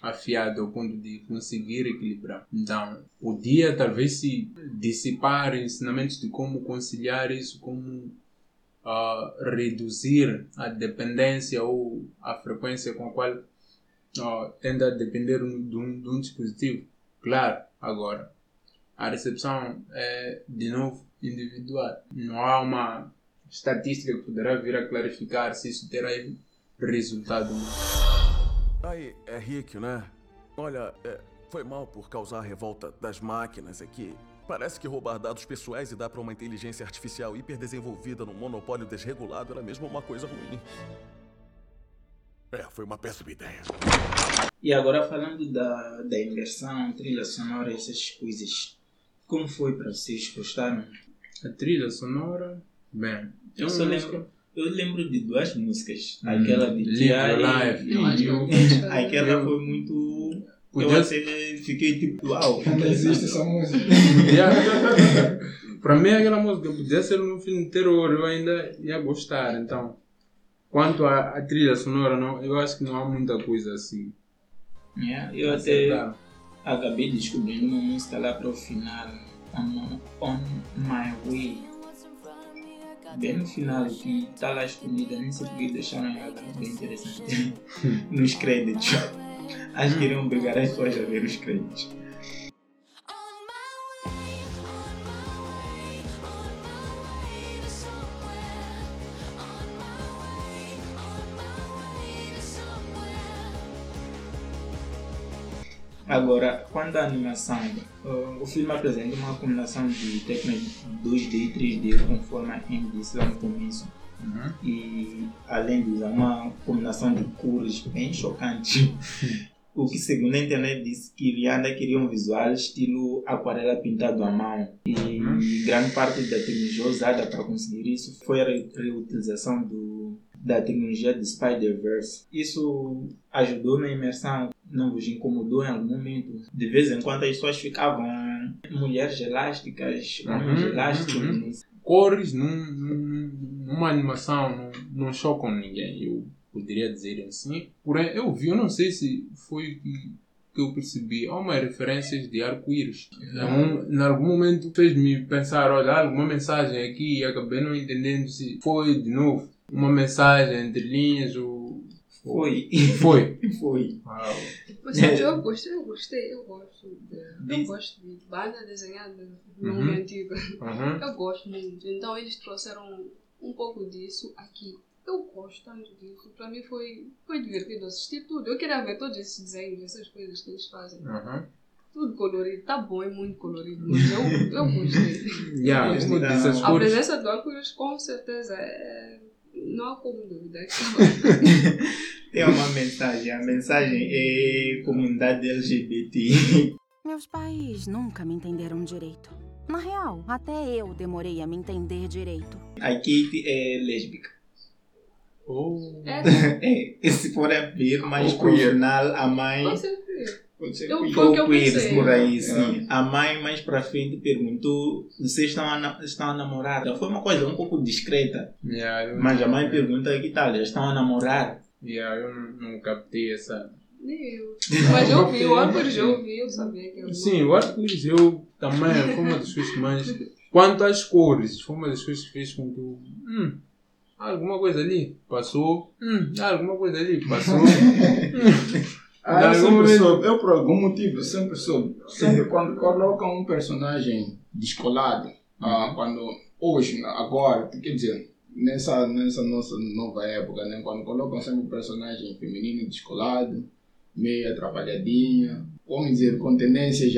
afiado ao ponto de conseguir equilibrar. Então, podia talvez se dissipar ensinamentos de como conciliar isso, como ah, reduzir a dependência ou a frequência com a qual ah, tende a depender de um, de um dispositivo. Claro, agora, a recepção é, de novo, individual. Não há uma estatística que poderá vir a clarificar se isso terá resultado. Aí, é Rick, né? Olha, é, foi mal por causar a revolta das máquinas aqui. Parece que roubar dados pessoais e dar para uma inteligência artificial hiperdesenvolvida num monopólio desregulado era mesmo uma coisa ruim. É, foi uma péssima ideia. E agora falando da, da imersão, trilha sonora, essas coisas. Como foi para vocês? Gostaram? A trilha sonora, bem, Eu só lembro, eu lembro de duas músicas. Hum, Aquela de Live e- Life. e- Aquela foi muito. Podia- Eu até fiquei tipo, uau. Ainda existe essa música. Para mim, aquela música podia ser um filme de terror, eu ainda ia gostar. Então, quanto à, à trilha sonora, não, eu acho que não há muita coisa assim. Yeah, eu até acabei descobrindo uma música lá para o final. On, on My Way. Bem no final, que está lá escondida, nem sei porque deixaram ela bem interessante. Nos créditos. Acho que iriam pegar as pessoas a ver os créditos. Agora, quando a animação, uh, o filme apresenta uma combinação de técnicas 2D e 3D, conforme a Anne disse lá no começo. E além de usar uma combinação de cores bem chocante. o que, segundo a internet, disse que Rihanna queria um visual estilo aquarela pintado à mão. E grande parte da tecnologia usada para conseguir isso foi a re- reutilização do, da tecnologia do Spider-Verse. Isso ajudou na imersão, não vos incomodou em algum momento. De vez em quando as pessoas ficavam mulheres elásticas, homens Uhum, elásticos. uhum. Cores num, num- numa animação não, não chocam ninguém, eu poderia dizer assim. Porém, eu vi, eu não sei se foi que, que eu percebi, há umas referências de arco-íris. É um- Em algum momento fez-me pensar, olha, alguma mensagem aqui e acabei não entendendo se foi de novo uma mensagem entre linhas ou. Foi. Foi. Foi. Uau. Mas sabe, eu gostei, eu gostei, eu gosto de, eu gosto de banda desenhada Uhum. antiga. Uhum. Eu gosto muito. Então eles trouxeram um pouco disso aqui. Eu gosto tanto disso. Para mim foi, foi divertido assistir tudo. Eu queria ver todos esses desenhos, essas coisas que eles fazem. Uhum. Tudo colorido. Tá bom, é muito colorido. Mas eu, eu gostei. Yeah, eu as A presença do arco-íris com certeza é... Não há como duvidar. Tem uma mensagem. A mensagem é comunidade LGBT. Meus pais nunca me entenderam direito. Na real, até eu demorei a me entender direito. A Kate é lésbica. Oh. É. É, se for a ver mais Ou pro queer. final, a mãe. Pode ser. Pode ser Eu- foi eu pensei. por aí, É. sim. A mãe mais pra frente perguntou: vocês estão a, estão a namorar? Então, Foi uma coisa um pouco discreta. Yeah, eu- Mas a mãe pergunta: que tal? Já estão a namorar? Yeah, eu não, não captei essa. Nem eu. Mas eu vi, o arco-íris eu vi, eu sabia que era Sim, o arco-íris eu também foi uma das que mais. Quanto às cores, foi uma das coisas que fez com que eu. Hum, alguma coisa ali, passou. Hum, alguma coisa ali, passou. Ah, eu sempre momento- soube. Eu, por algum motivo, sempre soube. Sempre quando colocam um personagem descolado, ah, quando hoje, agora, quer dizer, nessa, nessa nossa nova época, né, quando colocam sempre um personagem feminino descolado, meio atrapalhadinha, vamos dizer, com tendências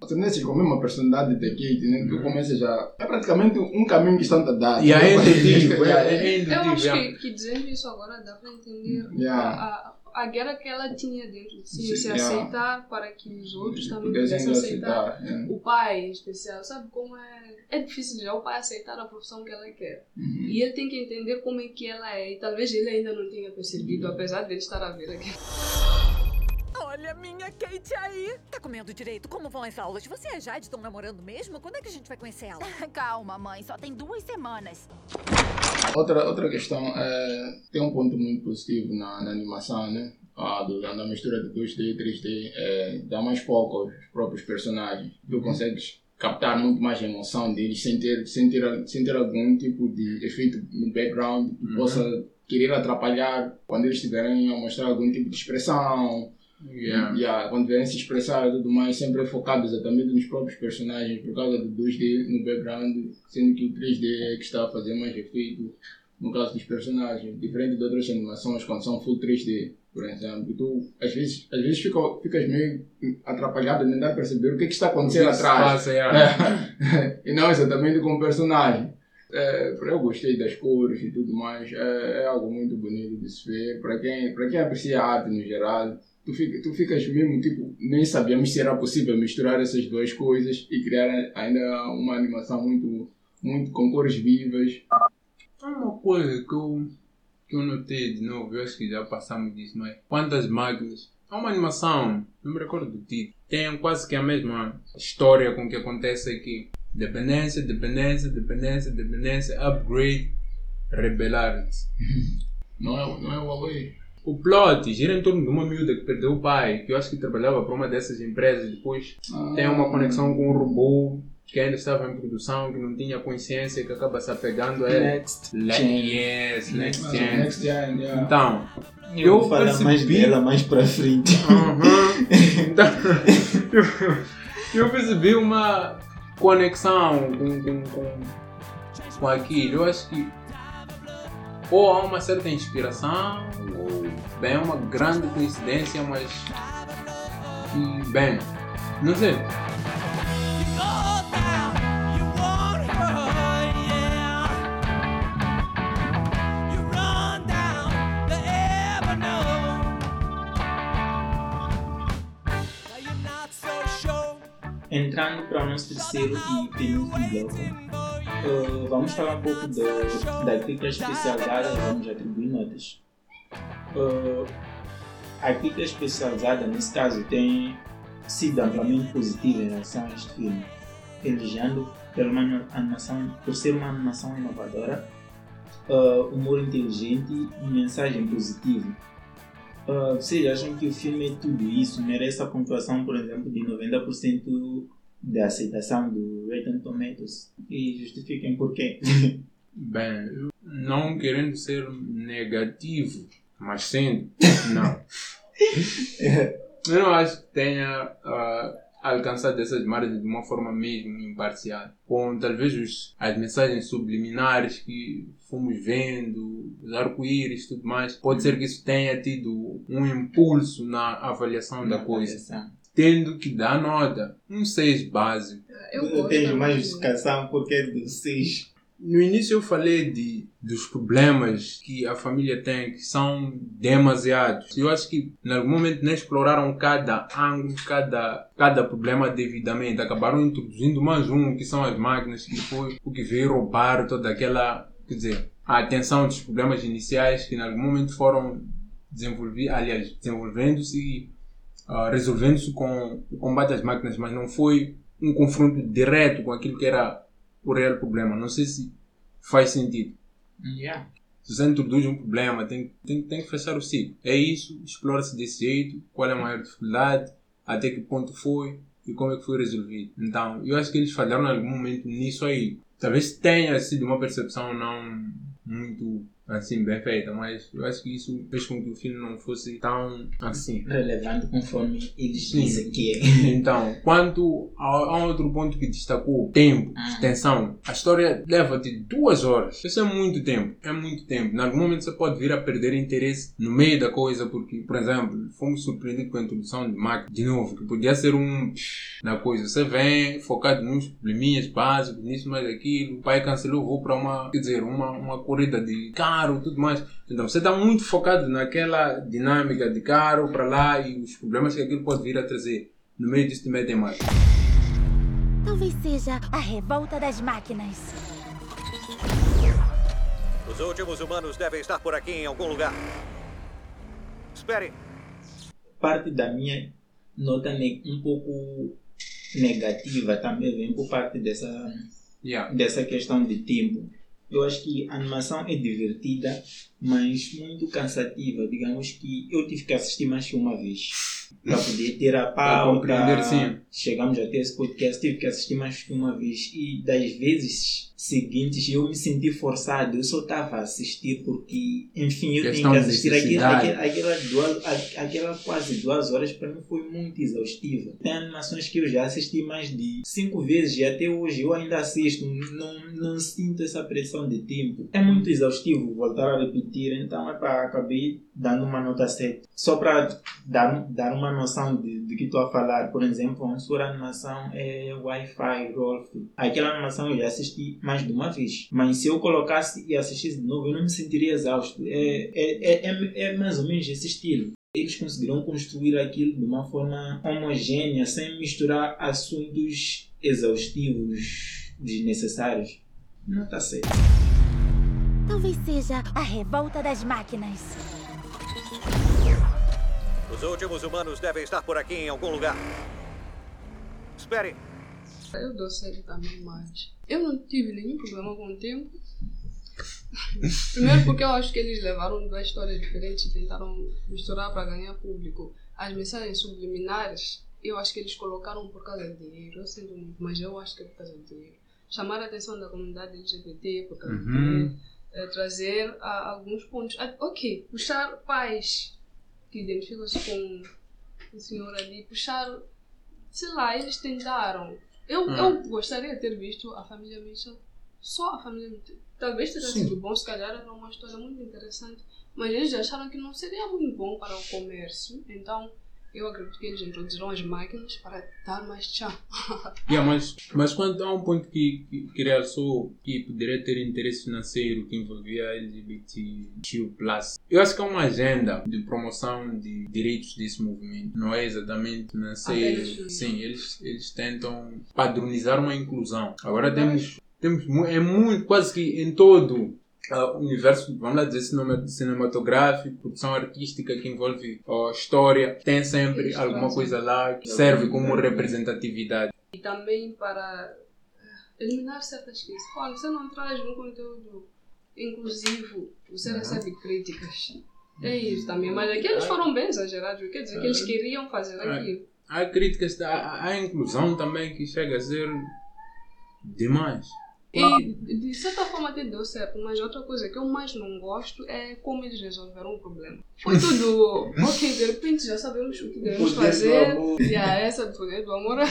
a tornei-se com a mesma personalidade da Kate, né? Tu começas a. É praticamente um caminho que estão a dar. E é indutivo, Yeah, é, é Eu acho yeah. que, que dizendo isso agora dá para entender Yeah. a, a, a guerra que ela tinha dentro de si, Sim, se yeah. aceitar para que os outros também Pudessem pudessem aceitar. aceitar, yeah. O pai, em especial, sabe como é? É difícil já o pai aceitar a profissão que ela quer. Uhum. E ele tem que entender como é que ela é. E talvez ele ainda não tenha percebido, apesar de ele estar a ver aqui. Olha a minha Kate aí. Tá comendo direito? Como vão as aulas? Você e a Jade estão namorando mesmo? Quando é que a gente vai conhecer ela? Calma, mãe, só tem duas semanas. Outra, outra questão é. Tem um ponto muito positivo na, na animação, né? Ah, do, na mistura de 2D e 3D. É, dá mais foco aos próprios personagens. Tu consegues captar muito mais a emoção deles sem ter, sem ter, sem ter algum tipo de efeito no background que Uhum. possa querer atrapalhar quando eles estiverem a mostrar algum tipo de expressão. Yeah. E, yeah, quando vierem se expressar e tudo mais, sempre é focado exatamente nos próprios personagens, por causa do 2D no background, sendo que o 3D é que está a fazer mais efeito no caso dos personagens, diferente de outras animações quando são full 3D, por exemplo. Tu, às vezes, às vezes fica, ficas meio atrapalhado de tentar perceber o que, é que está acontecendo se atrás. passa, yeah. É. e não exatamente com o personagem. É, eu gostei das cores e tudo mais. É, é algo muito bonito de se ver. Para quem, para quem aprecia a arte no geral, tu, fica, tu ficas mesmo tipo, nem sabíamos se era possível misturar essas duas coisas e criar ainda uma animação muito, muito com cores vivas. É uma coisa que eu, que eu notei de novo, eu acho que já passamos disso, mas quantas máquinas. É uma animação, não me recordo do título. Tem quase que a mesma história com o que acontece aqui. Dependência, dependência, dependência, dependência, upgrade, rebelar-se. Não é, não é o Huawei. O plot gira em torno de uma miúda que perdeu o pai, que eu acho que trabalhava para uma dessas empresas. Depois Ah. tem uma conexão com um robô que ainda estava em produção, que não tinha consciência, que acaba se apegando a ele. Next Le- Gen. Yes, Next Ah, Gen. Next Gen, yeah. Então, Eu eu vou falar percebi... mais dela mais pra frente. Aham. Então, eu, eu percebi uma conexão com, com, com, com aquilo. Eu acho que ou há uma certa inspiração, ou bem, é uma grande coincidência, mas. que, bem, não sei. Entrando para o nosso terceiro e penúltimo bloco, eh, vamos falar um pouco do, da crítica especializada e vamos atribuir notas. Eh, a crítica especializada, nesse caso, tem sido amplamente positiva em relação a este filme, elogiando pela animação, por ser uma animação inovadora, eh, humor inteligente e mensagem positiva. Uh, vocês acham que o filme é tudo isso? Merece a pontuação, por exemplo, de 90% da aceitação do Rotten Tomatoes? E justifiquem porquê. Bem, não querendo ser negativo, mas sendo, não. Eu não acho que tenha ah, alcançado essas margens de uma forma mesmo imparcial. Com talvez os, as mensagens subliminares que fomos vendo, os arco-íris e tudo mais, pode ser que isso tenha tido um impulso na avaliação da Na coisa. avaliação. Tendo que dar nota, um 6 básico. Eu Eu tenho mais justificação porque é do 6. No início eu falei de, dos problemas que a família tem, que são demasiados. Eu acho que em algum momento não exploraram cada ângulo, cada, cada problema devidamente. Acabaram introduzindo mais um, que são as máquinas, que foi o que veio roubar toda aquela, quer dizer, a atenção dos problemas iniciais que em algum momento foram desenvolvidos, aliás, desenvolvendo-se e ah, resolvendo-se com o combate às máquinas, mas não foi um confronto direto com aquilo que era o real problema. Não sei se faz sentido. Yeah. Se você introduz um problema, tem, tem, tem que fechar o ciclo. É isso, explora-se desse jeito, qual é a maior dificuldade, até que ponto foi e como é que foi resolvido. Então, eu acho que eles falharam em algum momento nisso aí. Talvez tenha sido uma percepção não muito assim bem feita, mas eu acho que isso fez com que o filme não fosse tão assim. Relevante conforme eles Sim. dizem que é. Então, quanto a, a outro ponto que destacou, tempo, Ah. extensão. A história leva-te duas horas. Isso é muito tempo. É muito tempo. Em algum momento você pode vir a perder interesse no meio da coisa, porque, por exemplo, fomos surpreendidos com a introdução de Mac, de novo, que podia ser um na coisa. Você vem focado nos probleminhas básicos, nisso, mais aquilo. O pai cancelou, vou para uma, quer dizer, uma, uma corrida de carro, tudo mais. Então você está muito focado naquela dinâmica de carro para lá e os problemas que aquilo pode vir a trazer. No meio disso te metem mais. Talvez seja a revolta das máquinas. Os últimos humanos devem estar por aqui em algum lugar. Espere. Parte da minha nota um pouco negativa também vem por parte dessa, Yeah. dessa questão de tempo. Eu acho que a animação é divertida, mas muito cansativa. Digamos que eu tive que assistir mais que uma vez para poder ter a Para pauta. compreender, sim. Chegamos até esse podcast, tive que assistir mais que uma vez. E das vezes seguintes eu me senti forçado. Eu só estava a assistir porque, enfim, eu tenho que assistir aquela, aquela, duas, aquela quase duas horas para mim foi muito exaustiva. Tem animações que eu já assisti mais de cinco vezes e até hoje eu ainda assisto. Não, não sinto essa pressão de tempo. É muito exaustivo voltar a repetir, então é para acabei dando uma nota 7. Só para dar, dar uma noção de, de que estou a falar, por exemplo, sua animação é Wi-Fi, Rolf. Aquela animação eu já assisti mais de uma vez, mas se eu colocasse e assistisse de novo, eu não me sentiria exausto. É, é, é, é, é mais ou menos esse estilo. Eles conseguiram construir aquilo de uma forma homogênea, sem misturar assuntos exaustivos, desnecessários. Nota 7. Talvez seja a revolta das máquinas. Os últimos humanos devem estar por aqui em algum lugar. Espere. Eu dou sério também, mas eu não tive nenhum problema com o tempo. Primeiro porque eu acho que eles levaram duas histórias diferentes e tentaram misturar para ganhar público. As mensagens subliminares, eu acho que eles colocaram por causa de dinheiro. Eu sinto muito, mas eu acho que é por causa de dinheiro. Chamar a atenção da comunidade LGBT por causa Uhum. dinheiro. É, trazer ah, alguns pontos. Ah, ok, puxar pais que identificam-se com o senhor ali, puxar sei lá, eles tentaram. Eu, Hum. eu gostaria de ter visto a família Mitchell, só a família Mitchell. Talvez Sim. sido bom, se calhar era uma história muito interessante, mas eles acharam que não seria muito bom para o comércio, então eu acredito que eles introduziram as máquinas para dar mais chá. Yeah, mas, mas quando há um ponto que, que, que realçou que poderia ter interesse financeiro que envolvia LGBTQ+, eu acho que há uma agenda de promoção de direitos desse movimento. Não é exatamente financeiro. Apenas- Sim, eles, eles tentam padronizar uma inclusão. Agora temos, temos é muito, quase que em todo o universo, vamos lá dizer, cinema- cinematográfico, produção artística que envolve ah, história, tem sempre Eles alguma coisa lá que serve como representatividade. E também para eh, eliminar certas coisas. Olha, você não traz um conteúdo inclusivo, você Uhum. recebe críticas. É isso também, mas aqui eles foram bem exagerados, quer dizer que eles queriam fazer É. aquilo. Há críticas, há, há inclusão também que chega a ser demais. E de certa forma até deu certo, mas outra coisa que eu mais não gosto é como eles resolveram o problema. Foi tudo, ok, de repente já sabemos o que devemos fazer. E a essa do poder do amor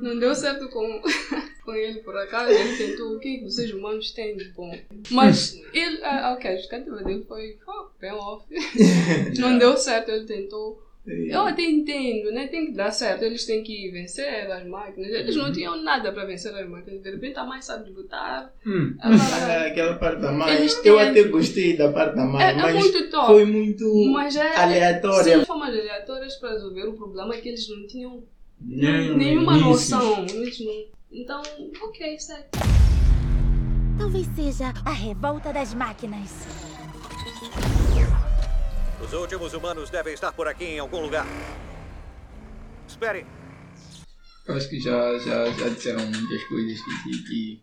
não deu certo com, com ele por acaso. Ele tentou o que vocês humanos têm de bom. Mas ele, ah, ok, a justificativa dele foi oh, bem off. Não deu certo, ele tentou. Eu até entendo, né? Tem que dar certo. Eles têm que vencer as máquinas. Eles não tinham nada para vencer as máquinas. De repente a mãe sabe lutar. Hum. Ah, Aquela parte da mãe. Eles Eu têm- até gostei da parte da mãe, É, é mas muito top. foi muito Mas é, aleatória. São formas aleatórias para resolver o problema que eles não tinham Nem no nenhuma início. noção. Eles não... Então, ok, segue. Talvez seja a revolta das máquinas. Os últimos humanos devem estar por aqui em algum lugar. Espere. Eu acho que já, já, já disseram muitas coisas que, que,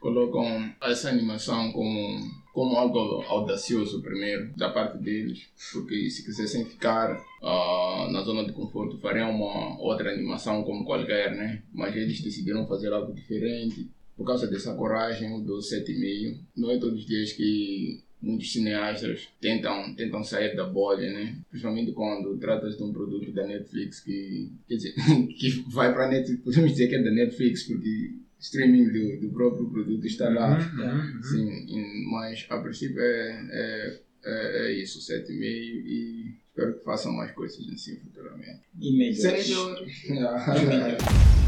colocam essa animação como, como algo audacioso primeiro da parte deles, porque se quisessem ficar ah, na zona de conforto fariam uma outra animação como qualquer, né? Mas eles decidiram fazer algo diferente por causa dessa coragem, dou 7,5. Não é todos os dias que muitos cineastas tentam, tentam sair da bolha, né? Principalmente quando tratas de um produto da Netflix que, quer dizer, que vai para a Netflix, podemos dizer que é da Netflix, porque streaming do, do próprio produto está lá. Uhum, uhum. Sim, mas a princípio é, é, é, é isso, 7,5 e espero que façam mais coisas assim futuramente. E melhores. Melhor.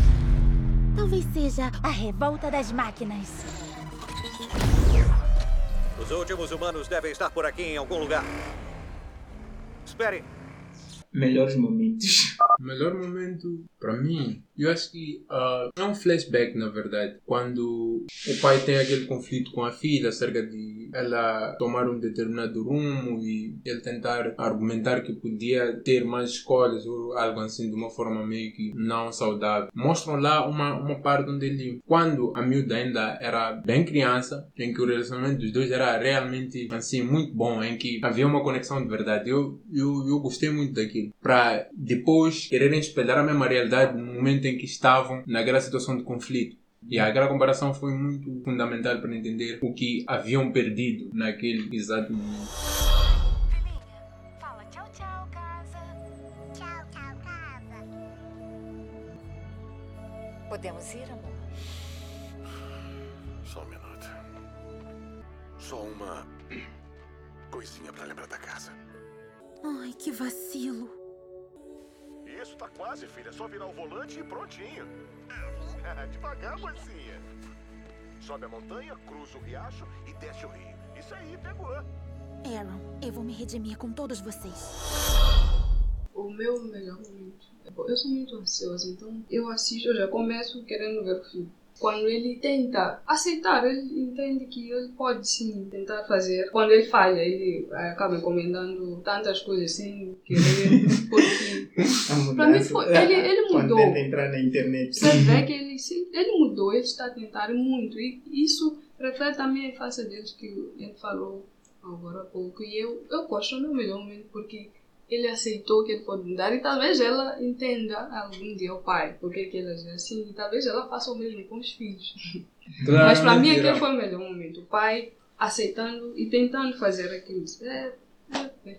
Talvez seja a revolta das máquinas. Os últimos humanos devem estar por aqui em algum lugar. Esperem. Melhores momentos. Melhor momento para mim, eu acho que ah, é um flashback na verdade, quando o pai tem aquele conflito com a filha acerca de ela tomar um determinado rumo e ele tentar argumentar que podia ter mais escolhas ou algo assim de uma forma meio que não saudável. Mostram lá uma, uma parte onde ele, quando a miúda ainda era bem criança, em que o relacionamento dos dois era realmente assim muito bom, em que havia uma conexão de verdade. Eu, eu, eu gostei muito daquilo. Para depois quererem espelhar a mesma realidade no momento em que estavam naquela situação de conflito. E aquela comparação foi muito fundamental para entender o que haviam perdido naquele exato momento. Fala tchau, tchau, casa. Tchau, tchau, casa. Podemos ir, amor? Só um minuto. Só uma coisinha pra lembrar da casa. Ai, que vacilo. Isso tá quase, filha. É só virar o volante e prontinho. Devagar, mocinha. Sobe a montanha, cruza o riacho e desce o rio. Isso aí, pegou. Aaron, eu vou me redimir com todos vocês. O meu melhor momento. Eu sou muito ansiosa, então eu assisto, eu já começo querendo ver o filme. Quando ele tenta aceitar, ele entende que ele pode sim tentar fazer. Quando ele falha, ele eh, acaba encomendando tantas coisas sem querer, porque A Pra mim foi- ele- ele Quando mudou. tenta entrar na internet. você vê que ele, ele mudou, ele está a tentar muito. E isso reflete também a infância dele, que ele falou agora há pouco. E eu, eu gosto do meu melhor momento, porque ele aceitou que ele pode mudar e talvez ela entenda algum dia o pai, porque que ele é assim, e talvez ela faça o mesmo com os filhos. Mas para mim aquele foi o melhor momento. O pai aceitando e tentando fazer aquilo. É, é, é.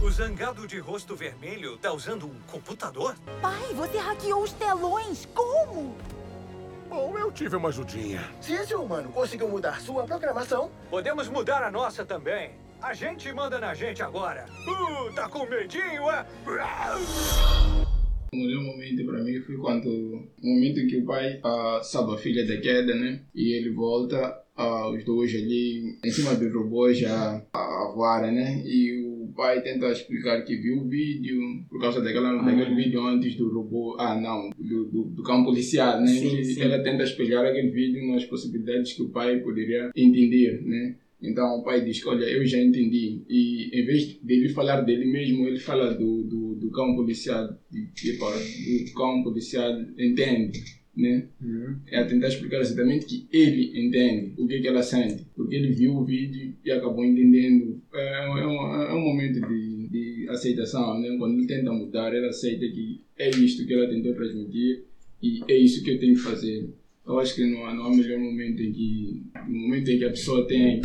O zangado de rosto vermelho tá usando um computador? Pai, você hackeou os telões. Como? Bom, eu tive uma ajudinha. Se esse humano conseguiu mudar sua programação, Podemos mudar a nossa também. A gente manda na gente agora. Uh, tá com medinho, é? O melhor momento para mim foi quando o momento que o pai ah, salva a filha da queda, né? E ele volta, ah, os dois ali em cima do robô já a voar, né? E o pai tenta explicar que viu o vídeo por causa daquela, daquele vídeo antes do robô, ah não, do, do, do campo policial, né? Sim, sim. ela tenta espelhar aquele vídeo nas possibilidades que o pai poderia entender, né? Então o pai diz que, olha, eu já entendi. E em vez dele falar dele mesmo, ele fala do, do, do cão policial. de- Tipo, do cão policial entende, né? É a tentar explicar exatamente que ele entende o que, que ela sente. Porque ele viu o vídeo e acabou entendendo. É, é, um, é um momento de, de aceitação, né? Quando ele tenta mudar, ele aceita que é isto que ela tentou transmitir e é isso que eu tenho que fazer. Eu acho que não há, não há melhor momento em que no momento em que a pessoa tem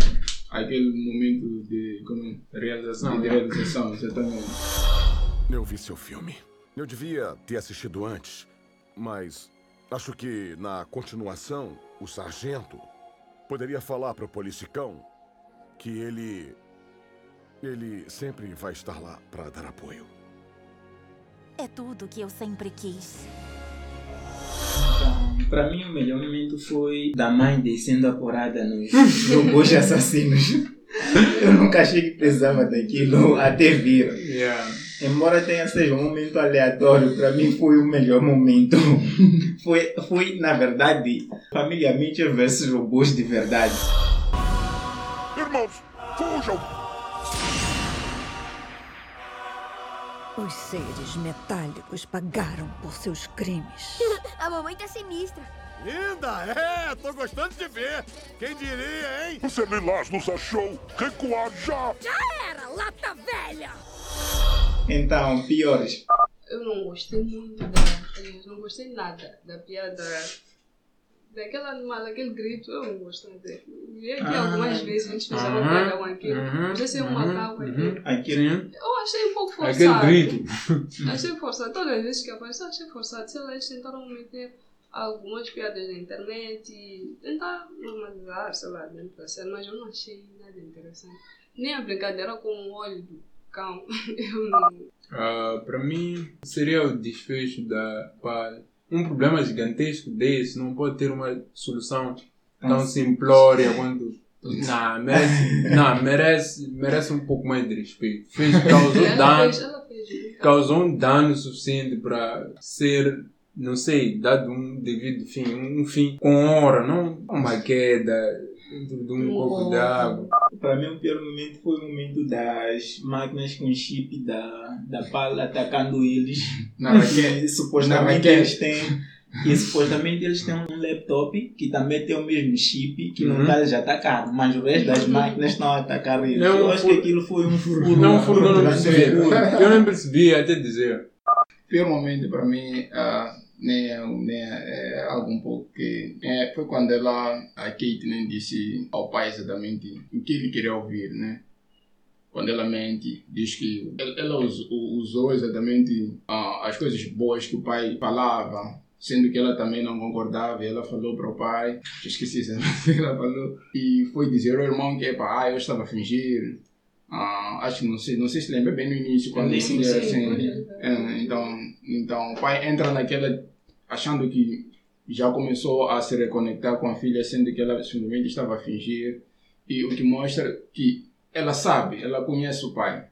aquele momento de como é? Realização, de né? realização, exatamente. Eu vi seu filme. Eu devia ter assistido antes, mas acho que na continuação, o sargento poderia falar para o policicão que ele. Ele sempre vai estar lá para dar apoio. É tudo que eu sempre quis. Para mim, o melhor momento foi da mãe descendo a porrada nos robôs assassinos. Eu nunca achei que precisava daquilo até vir. Embora tenha sido um momento aleatório, para mim foi o melhor momento. Foi, foi na verdade, família Mitchell versus robôs de verdade. Irmãos, fujam! Os seres metálicos pagaram por seus crimes. A mamãe tá sinistra. Linda, é, tô gostando de ver. Quem diria, hein? O Celilás nos achou. Recuar já! Já era, lata velha! Então, piores. Eu não gostei muito da. aliás, Não gostei nada da piada Daquele animal, aquele grito, eu não gosto dele. Vi aqui Ah. algumas vezes, a gente fez uma coisa com aquilo. uhum, Não sei se é um uhum, macaco uhum. aquele. Aquele, Eu achei um pouco forçado. Aquele grito. Achei forçado. Todas as vezes que apareceu, achei forçado. Sei lá, eles tentaram meter algumas piadas na internet e tentar normalizar, sei lá, dentro da série, mas eu não achei nada interessante. Nem a brincadeira com o olho do cão. Eu não. Ah, para mim, seria o desfecho da. pá, um problema gigantesco desse não pode ter uma solução tão simplória quanto. Não, merece, não, merece, merece um pouco mais de respeito. Fez, causou dano, causou um dano suficiente para ser, não sei, dado um devido fim, um fim com honra, não uma queda dentro de um copo de água. Para mim, o pior momento foi o momento das máquinas com chip da, da pala atacando eles. Na raquete. E Na supostamente raquete. eles têm. E supostamente eles têm um laptop que também tem o mesmo chip que não Uhum. está lhes atacando, mas o resto das máquinas estão a atacar eles. Um Eu acho que aquilo foi um furo. Não, furo que eu não grande percebi. Eu não percebi até dizer. pior momento para mim ah, nem é, nem é, é algo um pouco que é, foi quando ela a Kate né, disse ao pai exatamente o que ele queria ouvir né. Quando ela mente diz que ela, usou exatamente ah, as coisas boas que o pai falava sendo que ela também não concordava e ela falou para o pai esqueci exatamente o que ela falou e foi dizer ao irmão que epa, ah, eu estava a fingir ah, acho que não sei, não sei se lembra bem no início quando ele sim, assim, é, então, então o pai entra naquela achando que já começou a se reconectar com a filha, sendo que ela simplesmente estava a fingir. E o que mostra que ela sabe, ela conhece o pai.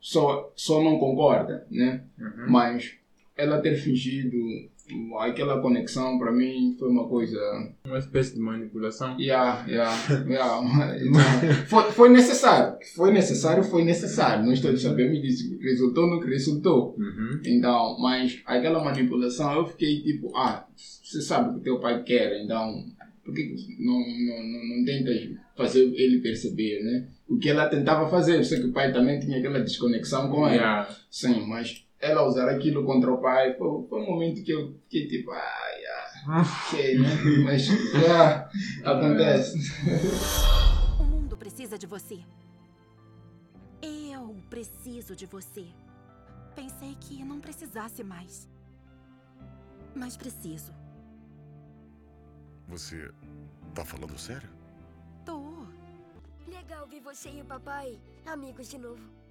Só, só não concorda, né? Mas ela ter fingido aquela conexão para mim foi uma coisa Uma espécie de manipulação. Yeah, yeah, yeah. Então, foi, foi necessário. Foi necessário, foi necessário. Nós todos sabemos disso. Resultou no que resultou. Uhum. Então, mas aquela manipulação, eu fiquei tipo, ah, você sabe o que teu pai quer, então por que que não, não, não, não tentas fazer ele perceber, né? O que ela tentava fazer, eu sei que o pai também tinha aquela desconexão com ela. Yeah. Sim, mas ela usar aquilo contra o pai foi, foi um momento que eu fiquei tipo, ah, yeah, ok, né? Mas, yeah, acontece. O mundo precisa de você. Eu preciso de você. Pensei que não precisasse mais. Mas preciso. Você tá falando sério? Tô. Legal ver você e o papai amigos de novo.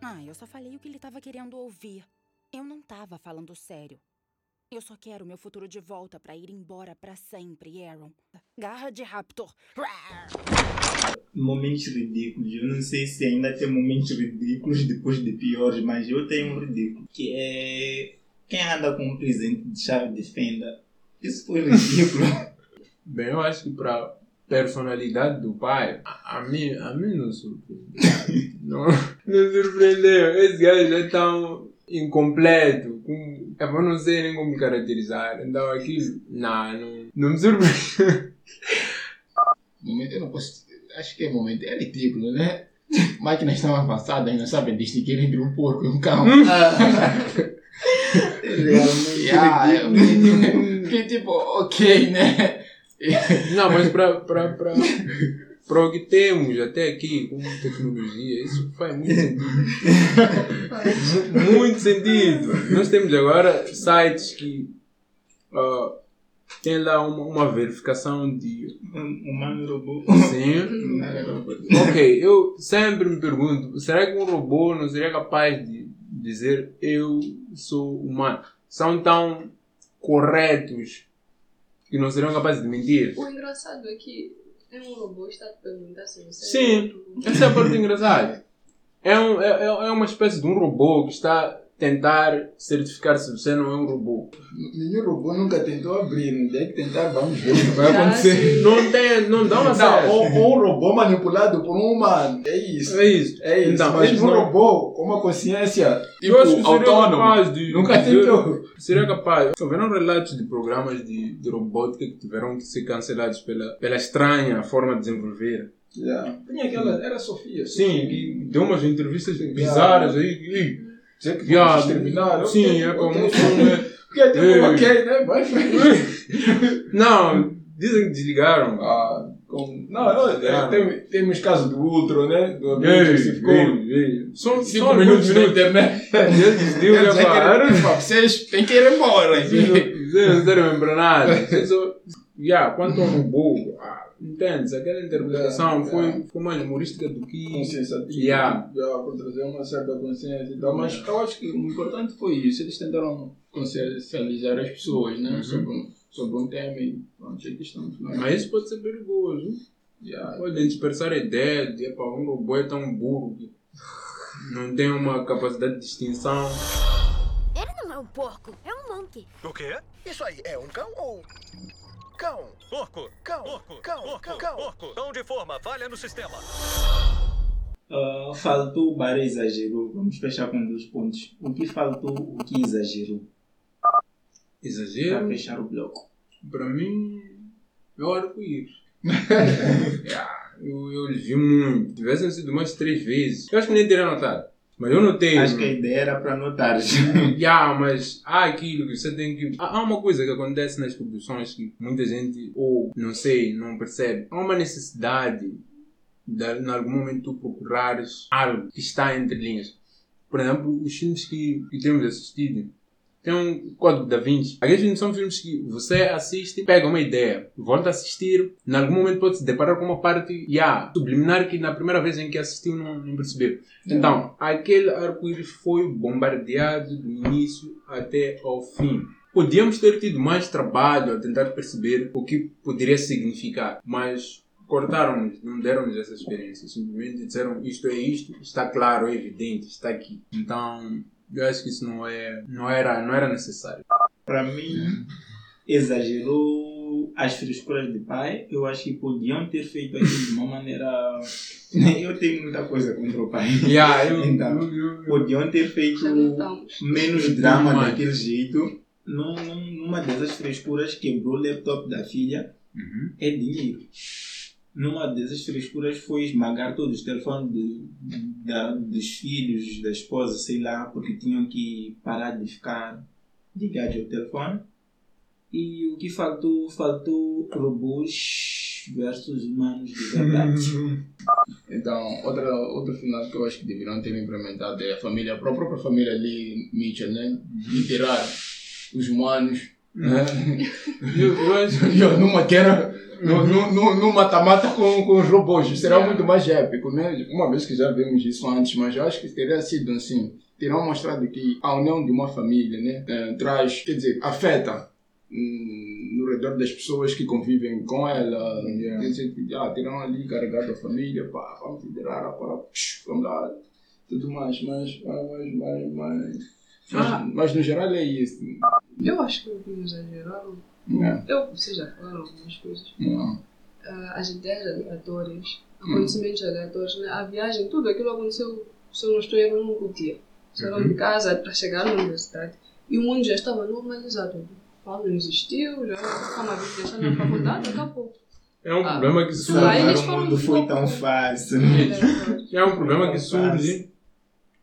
Ah, eu só falei o que ele tava querendo ouvir. Eu não tava falando sério. Eu só quero meu futuro de volta pra ir embora pra sempre, Aaron. Garra de Raptor. Momentos ridículos. Eu não sei se ainda tem momentos ridículos depois de piores, mas eu tenho um ridículo. Que é. Quem anda com um presente de chave de fenda? Isso foi ridículo. Bem, eu acho que para personalidade do pai, a, a mim, a mim não surpreendeu. não, não surpreendeu. Esse gajo é tão incompleto. Com, eu não sei nem como caracterizar. Então aquilo, não, não, não me surpreendeu. Momento, eu não posso. Acho que é momento, é ridículo, né? Máquinas tão avançadas ainda sabem distinguir entre um porco e um cão. Realmente Yeah, eu ridículo. fiquei- Fiquei tipo, ok, né? Não, mas para para o que temos até aqui com tecnologia, isso faz muito sentido. Mu- muito sentido. Nós temos agora sites que ah, têm lá uma, uma verificação de Humano e robô. Sim. ok, eu sempre me pergunto, será que um robô não seria capaz de dizer eu sou humano? São tão corretos que não seriam capazes de mentir? O engraçado é que é um robô está a te perguntar se você Sim, essa é a parte engraçada. É, um, é, é é uma espécie de um robô que está tentar certificar se você não é um robô. Nenhum robô nunca tentou abrir, dia que tentar, vamos ver o que vai acontecer. Não tem, não dá uma Não, ou, ou um robô manipulado por um humano. É isso. É isso. É isso. Então, mas um não- robô com uma consciência tipo, Eu acho que seria autônoma. capaz de. Nunca tentou. Seria capaz. Houveram relatos de programas de, de robótica que tiveram que ser cancelados pela, pela estranha forma de desenvolver. Yeah. Tinha aquela, era a Sofia. Sim, que deu umas entrevistas bizarras aí. Dizer que Yeah, vamos terminar. sim, é como um filme. Porque é tipo, ok, né? Vai. Não, dizem que desligaram. Ah, com... Não, não, Desligaram. tem, temos caso do Ultron, né? Do amigo que se ficou. São cinco minutos na internet. Que era- era- pá, vocês têm que ir embora. Vocês não servem para nada. Yeah, quanto ao robô, ah, entende? Aquela interpretação Yeah, foi, yeah. foi mais humorística do que. consciência ativa, Yeah. já, para trazer uma certa consciência e tal, mas eu acho que o importante foi isso, eles tentaram consciencializar as pessoas né, Uhum. sobre, sobre um tema e pronto, aqui estamos. Né? Mas isso pode ser perigoso. Yeah. Podem dispersar a ideia de epa, um robô é tão burro que não tem uma capacidade de distinção. Ele não é um porco, é um monkey. O quê? Isso aí é um cão ou. Cão? Porco! Cão! Porco! Cão! Porco! Cão! Porco! Cão de forma, falha no sistema. Ah, faltou, o Baré exagerou. Vamos fechar com dois pontos. O que faltou, o que exagerou? Exagero. Para fechar o bloco. Para mim, é o arco-íris. eu, eu vi muito. Tivessem sido mais três vezes. Eu acho que nem teria notado. Mas eu notei. Acho que a ideia era para notar. Yeah, mas há aquilo que você tem que. Há há uma coisa que acontece nas produções que muita gente, ou não sei, não percebe. Há uma necessidade de, em algum momento, tu procurares algo que está entre linhas. Por exemplo, os filmes que, que temos assistido. Tem um Código da Vinci. Aqueles filmes são filmes que você assiste, pega uma ideia, volta a assistir, em algum momento pode se deparar com uma parte yeah, subliminar que na primeira vez em que assistiu não, não percebeu. Então, aquele arco-íris foi bombardeado do início até ao fim. Podíamos ter tido mais trabalho a tentar perceber o que poderia significar, mas cortaram-nos, não deram-nos essa experiência. Simplesmente disseram isto é isto, está claro, é evidente, está aqui. Então, eu acho que isso não, é, não, era, não era necessário. Para mim, exagerou as frescuras de pai. Eu acho que podiam ter feito aquilo de uma maneira. Eu tenho muita coisa contra o pai. Yeah, eu- então, eu- eu- eu- podiam ter feito menos drama daquele jeito. Num, num- numa dessas frescuras, quebrou o laptop da filha. É dinheiro. Numa dessas frescuras foi esmagar todos os telefones de, da, dos filhos, da esposa, sei lá, porque tinham que parar de ficar ligados ao telefone. E o que faltou? Faltou robôs versus humanos de verdade. Então, outra, outro final que eu acho que deveriam ter implementado é a família, a própria família ali, Mitchell, né? De tirar os humanos. Né? Eu, eu acho E eu numa guerra, no, no, no, no mata-mata com, com os robôs. Será muito mais épico, né? Uma vez que já vimos isso antes, mas eu acho que teria sido assim. Terão mostrado que a união de uma família, né? eh, traz, quer dizer, afeta hum, no redor das pessoas que convivem com ela. Quer dizer, ah, terão ali carregado a família, pá, vamos liderar, psh, vamos lá, tudo mais, mas, mas, mas, mas, mas, Ah. mas, no geral é isso. Eu acho que eles exageraram. É. Eu, vocês já falaram algumas coisas. Não. Ah, as ideias aleatórias, acontecimentos aleatórios, né? a viagem, tudo aquilo aconteceu, se eu não estou errado, num dia. Saíram de casa para chegar na universidade e o mundo já estava normalizado. O Paulo não existiu, já estava a vida na faculdade, acabou. É um Ah, problema que surge. eles o foram mundo foi tão fácil. É um problema que surge,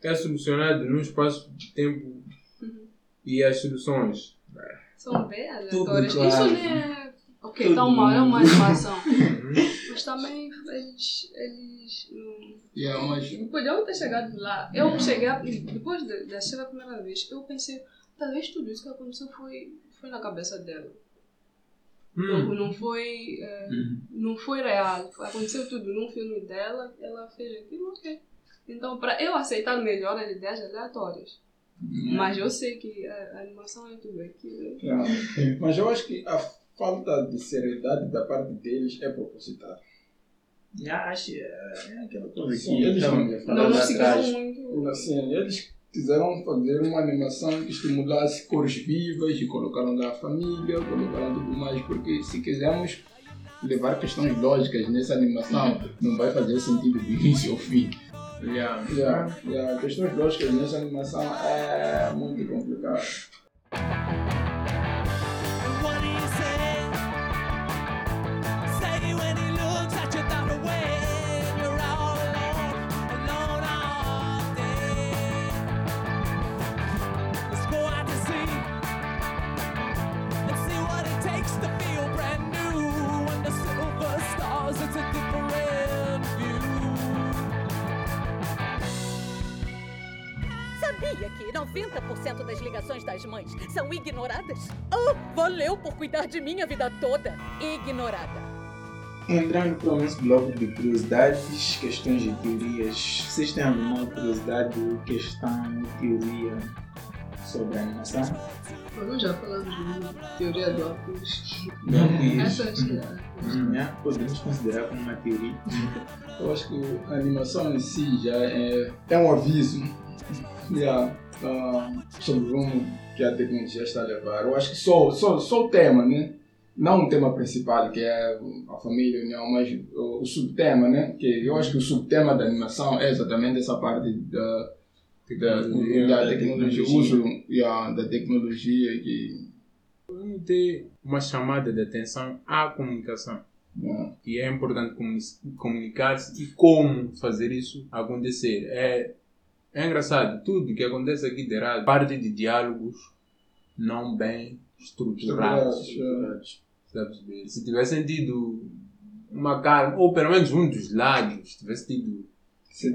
é solucionado num espaço de tempo e as soluções. São bem Tudo aleatórias. claro. Isso nem é. Ok, Tudo mal, é uma animação. Mas também eles. eles hum, Yeah, mas podiam ter chegado lá. Eu cheguei, a- depois de, de assistir a primeira vez, eu pensei, talvez tudo isso que aconteceu foi, foi na cabeça dela. Não, não foi. eh, Não foi real. Aconteceu tudo num filme dela, ela fez aquilo, ok. Então, para eu aceitar melhor as ideias aleatórias. Mas eu sei que a, a animação é tudo aquilo. Yeah. Mas eu acho que a falta de seriedade da parte deles é proposital. Já acho, é é aquela coisa Sim, que eles não- Não, não atrás. muito. Assim, eles quiseram fazer uma animação que estimulasse cores vivas e colocaram lá a família, colocaram tudo mais, porque se quisermos levar questões lógicas nessa animação, não vai fazer sentido do início ao fim. Yeah. Yeah, yeah, questões lógicas nessa animação é muito complicado. Que 90% das ligações das mães são ignoradas? Oh, valeu por cuidar de mim a vida toda. Ignorada. Entrando para o nosso bloco de curiosidades, questões e teorias. Vocês têm alguma curiosidade, questão, teoria sobre a animação? Nós já falamos de teoria do arco-íris. Essa acho que é. Hum, né? Podemos considerar como uma teoria. Eu acho que a animação em si já é, é um aviso já, ah, sobre o rumo que a tecnologia está a levar. Eu acho que só, só, só o tema, né? Não o tema principal, que é a família, a união, mas o, o subtema, né? Que eu acho que o subtema da animação é exatamente essa parte da, da, Tecnologia, da da tecnologia, o tecnologia. uso yeah, da tecnologia que ter uma chamada de atenção à comunicação. yeah, E é importante comuni- comunicar-se e como fazer isso acontecer. É, é engraçado, tudo que acontece aqui de errado parte de diálogos não bem estruturados. Estruturados, bem? Se tivesse tido uma calma, ou pelo menos um dos lados tivesse tido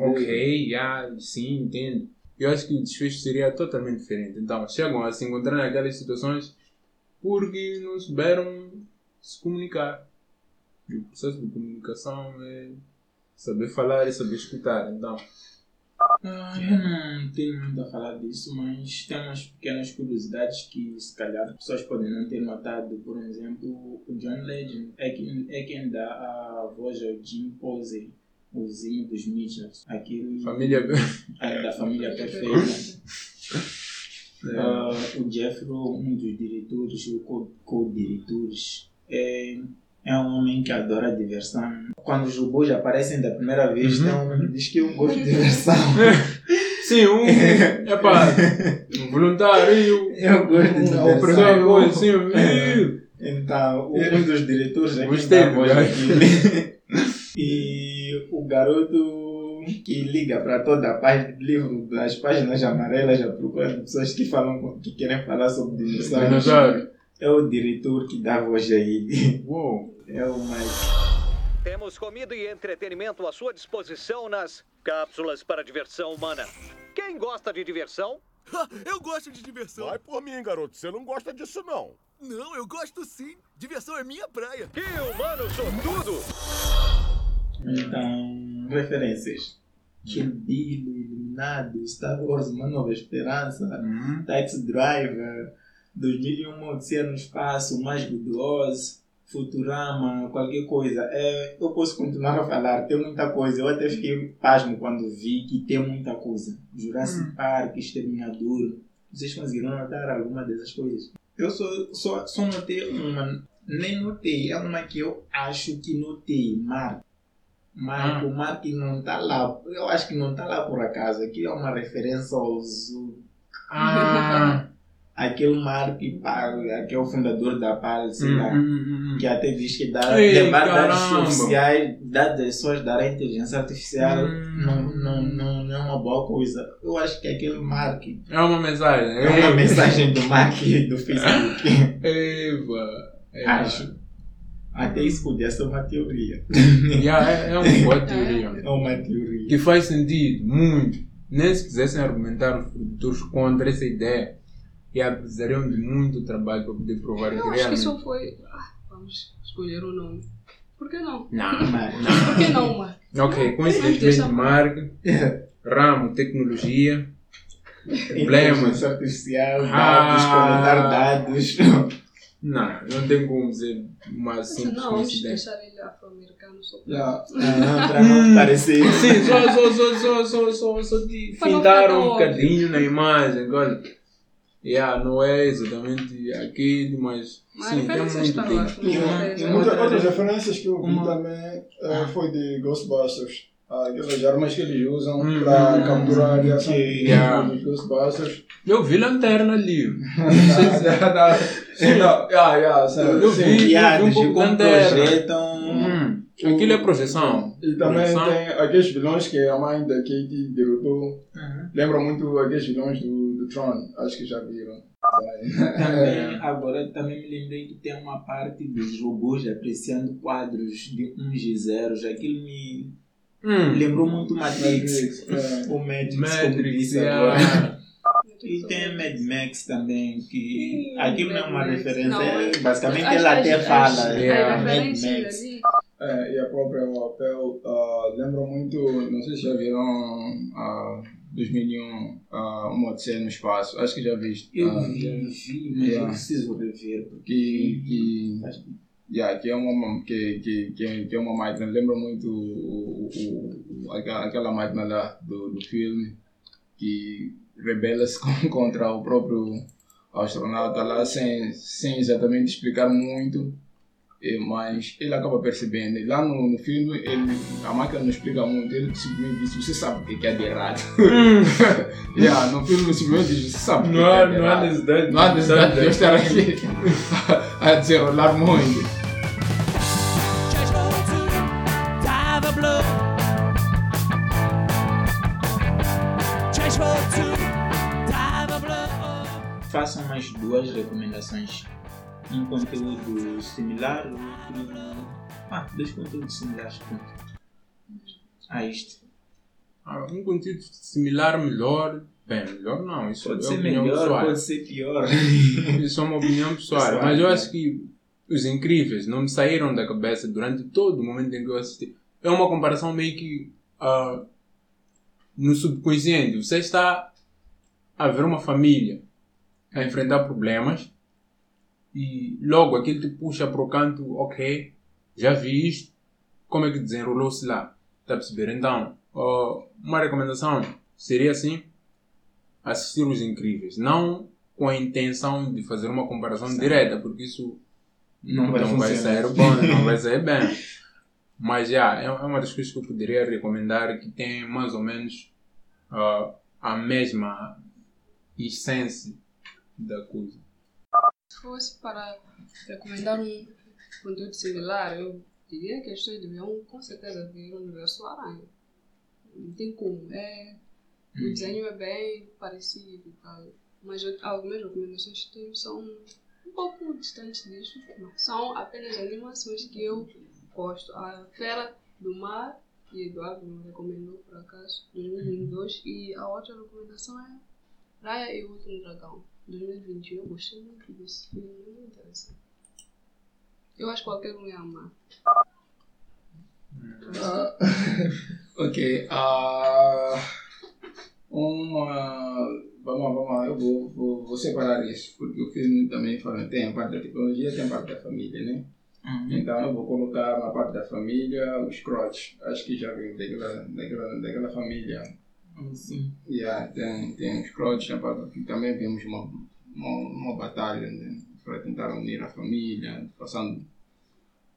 ok, ah, sim, entendo. Eu acho que o desfecho seria totalmente diferente. Então, chegam a se encontrar naquelas situações porque não souberam se comunicar. E o processo de comunicação é saber falar e saber escutar. Então, Ah, eu não tenho muito a falar disso, mas tem umas pequenas curiosidades que se calhar as pessoas podem não ter notado. Por exemplo, o John Legend é quem, é quem dá a voz ao Jim Posey, o vizinho dos Mitchells. Aquele Família- é, da família perfeita. Ah, o Jeffro, um dos diretores, o co- co-diretores, é, é um homem que adora diversão. Quando os robôs aparecem da primeira vez, Uhum. tem um homem que diz que eu gosto de diversão. Sim, um. Epá, um voluntário. Eu gosto de um diversão. assim, viu? Então, um dos diretores é quem Gostei dá a do voz gajo. daquele. E o garoto que liga para toda a página do livro das páginas amarelas à procura pessoas que falam que querem falar sobre dinossauros. É o diretor que dá voz a ele. Uou. É o Mike. Temos comida e entretenimento à sua disposição nas cápsulas para diversão humana. Quem gosta de diversão? Eu gosto de diversão. Vai por mim, garoto. Você não gosta disso, não. Não, eu gosto sim. Diversão é minha praia. Que humano sortudo! Então, referências. Kill Bill, Iluminado, Star Wars, Uma Nova Esperança, Taxi Driver, 2001 Odisseia no Espaço, de Oz, Futurama, qualquer coisa. É, eu posso continuar a falar, tem muita coisa. Eu até fiquei pasmo quando vi que tem muita coisa. Jurassic Park, Exterminador. Vocês conseguiram notar alguma dessas coisas? Eu só, só, só notei uma, nem notei, é uma que eu acho que notei, Mark. Mark, o Mark não está lá, eu acho que não está lá por acaso, aqui é uma referência aos Ah. aquele Mark, que é o fundador da PAL, sei lá, Hum, hum, que até diz que dá, Ei, levar dados oficiais, dados das pessoas dará inteligência artificial, Hum. não, não, não, não é uma boa coisa. Eu acho que aquele Mark É uma mensagem. é uma mensagem do Mark do Facebook. Eva. Eva. Acho. Até isso podia ser uma teoria. Yeah, é, é uma boa teoria. É uma teoria. Que faz sentido, muito. Nem se quisessem argumentar os produtores contra essa ideia, yeah, precisariam de muito trabalho para poder provar Eu que acho que realmente. só foi. Ah, vamos escolher o nome. Por que não? Não, Por que não, Mark? Ok, coincidentemente, Mark, ramo, tecnologia, problemas. Inteligência artificial, Ah. dados, coletar dados. Não, não tem como dizer uma simples Não, vamos coincidência. deixar ele afro-americano só Yeah. Ah, pra não parecer. Sim, só, só, só, só, só, só, só de não ficar um bocadinho na imagem, olha. Yeah, não é exatamente aquele, mas Mas sim, tem muito tempo. E muitas outras referências que eu vi também eh, foi de Ghostbusters. Aquelas armas que eles usam Hum, para hum, capturar a radiação Yeah. dos Ghostbusters. Eu vi lanterna ali. Da- da- Sim, não, yeah, yeah, sério, Eu sim. vi, eu vi um pouco lanterna. projetam. Hum, aquilo é projeção. E também Projeção. tem aqueles vilões que a mãe da Katie derrotou. Lembra muito aqueles vilões do, do Tron. Acho que já viram. Também, agora também me lembrei que tem uma parte dos robôs apreciando quadros de uns e zeros. Aquilo me Hum. lembrou muito Matrix. Matrix, é. O Matrix, como Matrix, disse yeah. agora. E tem Mad Max também, que Sim, aquilo não é uma referência, Não, é- é- basicamente as- ela até fala. é, Mad Max. É, e a própria papel uh, lembra muito, não sei se já viram uh, 2001, uh, uma Odisseia no Espaço, acho que já viste. Eu Ah, vi, vi, mas eu preciso rever. que, que, yeah, que é uma que, que, que, que é uma máquina. Lembra muito o, o, o- aquela, máquina lá do, do filme que rebela-se contra o próprio astronauta lá sem, sem exatamente explicar muito mas ele acaba percebendo E lá no, no filme ele, a máquina não explica muito ele simplesmente diz você sabe o que é de errado yeah, no filme simplesmente diz você sabe o que Não é há- de não há errado necessidade não há necessidade de eu estar aqui a desenrolar muito. Façam mais duas recomendações. Um conteúdo similar, outro. Ah, dois conteúdos similares. A isto. Ah, um conteúdo similar, melhor. Bem, melhor não. Isso Pode é ser opinião melhor, pessoal. pode ser pior. Isso é uma opinião pessoal. Pessoal, mas eu acho que os incríveis não me saíram da cabeça durante todo o momento em que eu assisti. É uma comparação meio que ah, no subconsciente. Você está a ver uma família a enfrentar problemas e logo aquilo te puxa para o canto, ok, já vi isto, como é que desenrolou-se lá? Está a perceber? Então, ah, uma recomendação seria assim, assistir Os Incríveis. Não com a intenção de fazer uma comparação direta, porque isso Não não, vai não vai sair bom, não vai sair bem. Mas já, é é uma das coisas que eu poderia recomendar que tem mais ou menos ah, a mesma essência da coisa. Se fosse para recomendar um conteúdo similar, eu diria que as pessoas deviam com certeza ver o universo Aranha. Não tem como. É, o Uhum. desenho é bem parecido e tal. Mas algumas recomendações que tenho são um pouco distantes disso. São apenas animações que eu gosto. A Fera do Mar, que Eduardo me recomendou por acaso, 2022. E a outra recomendação é Raya e o Último Dragão, 2021. Eu gostei muito desse filme, muito interessante. Eu acho que qualquer um ia amar. Ah, ok. ah, uma. Vamos lá, vamos lá. Eu vou, vou, vou separar isso, porque o filme também fala, tem a parte da tecnologia tem a parte da família, né? Então eu vou colocar na parte da família os Crotch. Acho que já vem daquela, daquela, daquela família. Sim. Yeah, tem, tem os parte aqui. Também vimos uma, uma, uma batalha né, para tentar unir a família, passando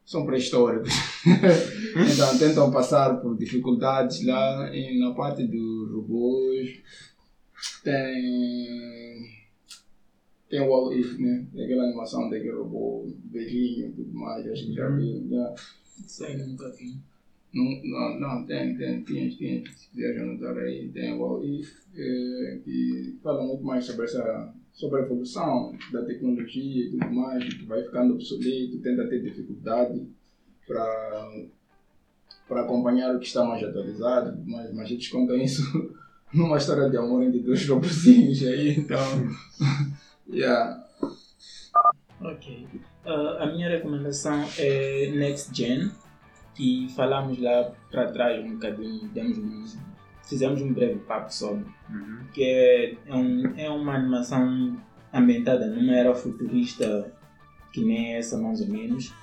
são pré-históricos. então tentam passar por dificuldades lá e na parte dos robôs tem tem o Wall If, né? Aquela animação daquele robô velhinho e tudo mais, acho que já vi. Já. Isso aí nunca vi. Não, não, tem, tem, tem, tem, se quiser anotar aí, tem o If, eh, que fala muito mais sobre essa sobre a evolução da tecnologia e tudo mais, que vai ficando obsoleto, tenta ter dificuldade para acompanhar o que está mais atualizado, mas, mas eles contam isso numa história de amor entre dois robozinhos aí, então, yeah. Ok. Ah, a minha recomendação é Next Gen, que falamos lá para trás um bocadinho, demos um, fizemos um breve papo sobre, que é, é, um, é uma animação ambientada numa era futurista que nem essa mais ou menos,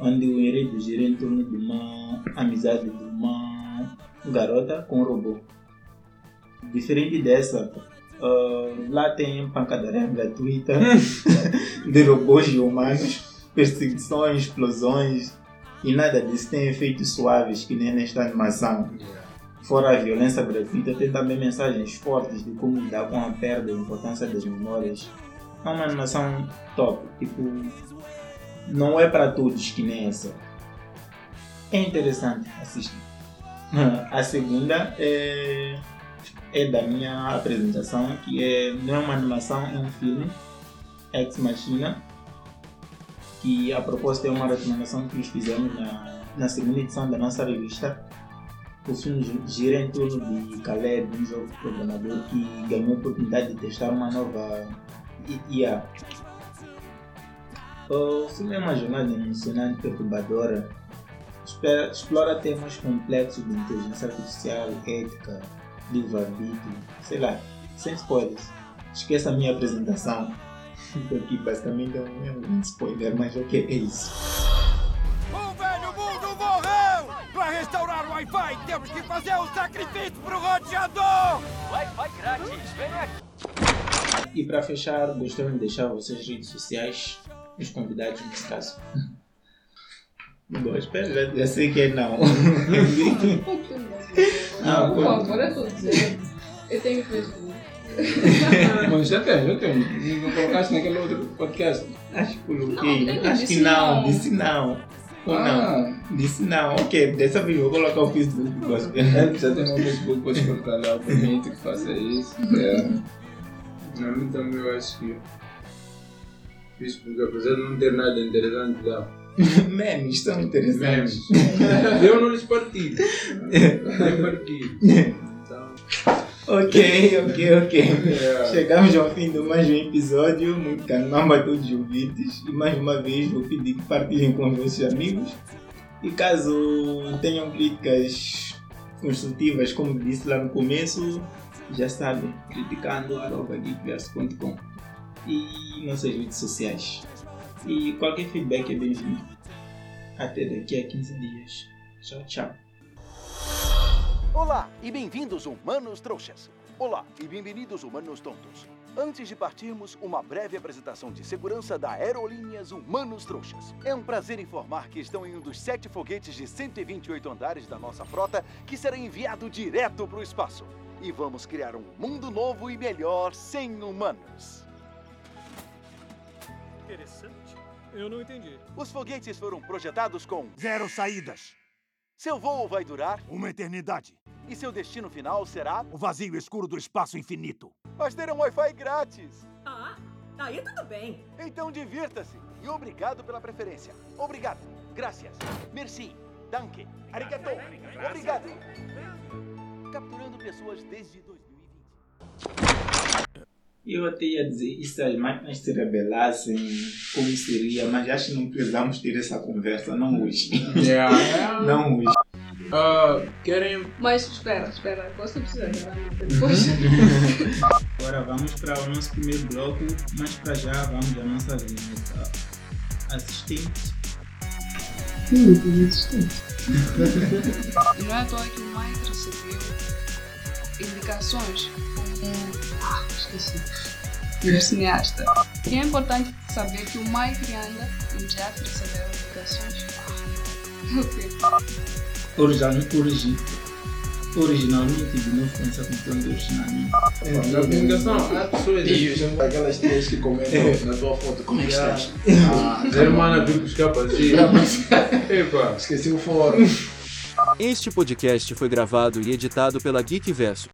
onde o enredo gira em torno de uma amizade de uma garota com um robô. Diferente dessa, ah, lá tem pancadaria gratuita de robôs e humanos, perseguições, explosões e nada disso tem efeitos suaves que nem nesta animação. Fora a violência gratuita, tem também mensagens fortes de como lidar com a perda e a importância das memórias. É uma animação top, tipo, não é para todos que nem essa. É interessante assistir. A segunda é, é da minha apresentação, que é, não é uma animação, é um filme, Ex Machina, que a proposta é uma recomendação que nós fizemos na, na segunda edição da nossa revista, O filme gi- gira em torno de Caleb, um jovem programador que ganhou a oportunidade de testar uma nova IA. O filme é uma jornada emocionante e perturbadora. Explora temas complexos de inteligência artificial, ética, livre-arbítrio, sei lá, sem spoilers. Esqueça a minha apresentação, porque basicamente é um, é um spoiler, mas ok, é isso. O velho mundo morreu! Para restaurar o Wi-Fi, temos que fazer um sacrifício pro roteador! Wi-Fi grátis, vem aqui. E para fechar, gostaria de deixar vocês redes sociais, os convidados nesse caso. Bom, espero, já, já sei que é não. não, Por favor, eu tô dizendo. Eu tenho Facebook. Mas já tem, já tem. Não colocaste naquele outro podcast? Acho que coloquei. Não, Acho que disse não, não. disse não. Ou Ah. não? Disse não. Ok, dessa vez eu vou colocar o Facebook gospel. É, já tem no Facebook, podes colocar lá, permite que faça isso. É. Na mim também eu acho que Facebook, apesar de não ter nada interessante lá, Memes são interessantes. memes, eu não lhes partilho. Nem partilho. Ok, ok, ok. É. Chegamos ao fim de mais um episódio. Muito canamba a todos os ouvintes. E mais uma vez vou pedir que partilhem com os vossos amigos. E caso tenham críticas construtivas, como disse lá no começo, já sabem, criticando arroba e nossas redes sociais. E qualquer feedback é bem-vindo. Até daqui a 15 dias. Tchau, tchau. Olá e bem-vindos, humanos trouxas. Olá e bem-vindos, humanos tontos. Antes de partirmos, uma breve apresentação de segurança da Aerolíneas Humanos Trouxas. É um prazer informar que estão em um dos sete foguetes de 128 andares da nossa frota que será enviado direto para o espaço. E vamos criar um mundo novo e melhor sem humanos. Interessante. Eu não entendi. Os foguetes foram projetados com Zero saídas. Seu voo vai durar Uma eternidade. e seu destino final será, O vazio escuro do espaço infinito. mas terão Wi-Fi grátis. Ah, aí tudo bem. Então divirta-se e obrigado pela preferência. Obrigado. Gracias. Merci. Danke. Arigato. Obrigado. Capturando pessoas desde 2020. Eu até ia dizer, e se as máquinas se rebelassem, como seria, mas acho que não precisamos ter essa conversa, não hoje. Yeah. não hoje. ah, querem. Mas espera, espera. Você precisa gravar depois. Agora vamos para o nosso primeiro bloco, mas para já vamos à nossa vinheta assistente. E não é à toa que o Mike recebeu indicações como. Ah, esqueci. Do cineasta. E é importante saber que o Mike Rianda e o Jeff receberam indicações. Ok. Original, origi, originalmente, de novo com essa confusão de originalmente. Na comunicação, há pessoas. E os- aquelas tias que comentam na tua foto, como é que estás? Ah, a irmã viu buscar para si. Epa. Esqueci o fórum. Este podcast foi gravado e editado pela Geekverso,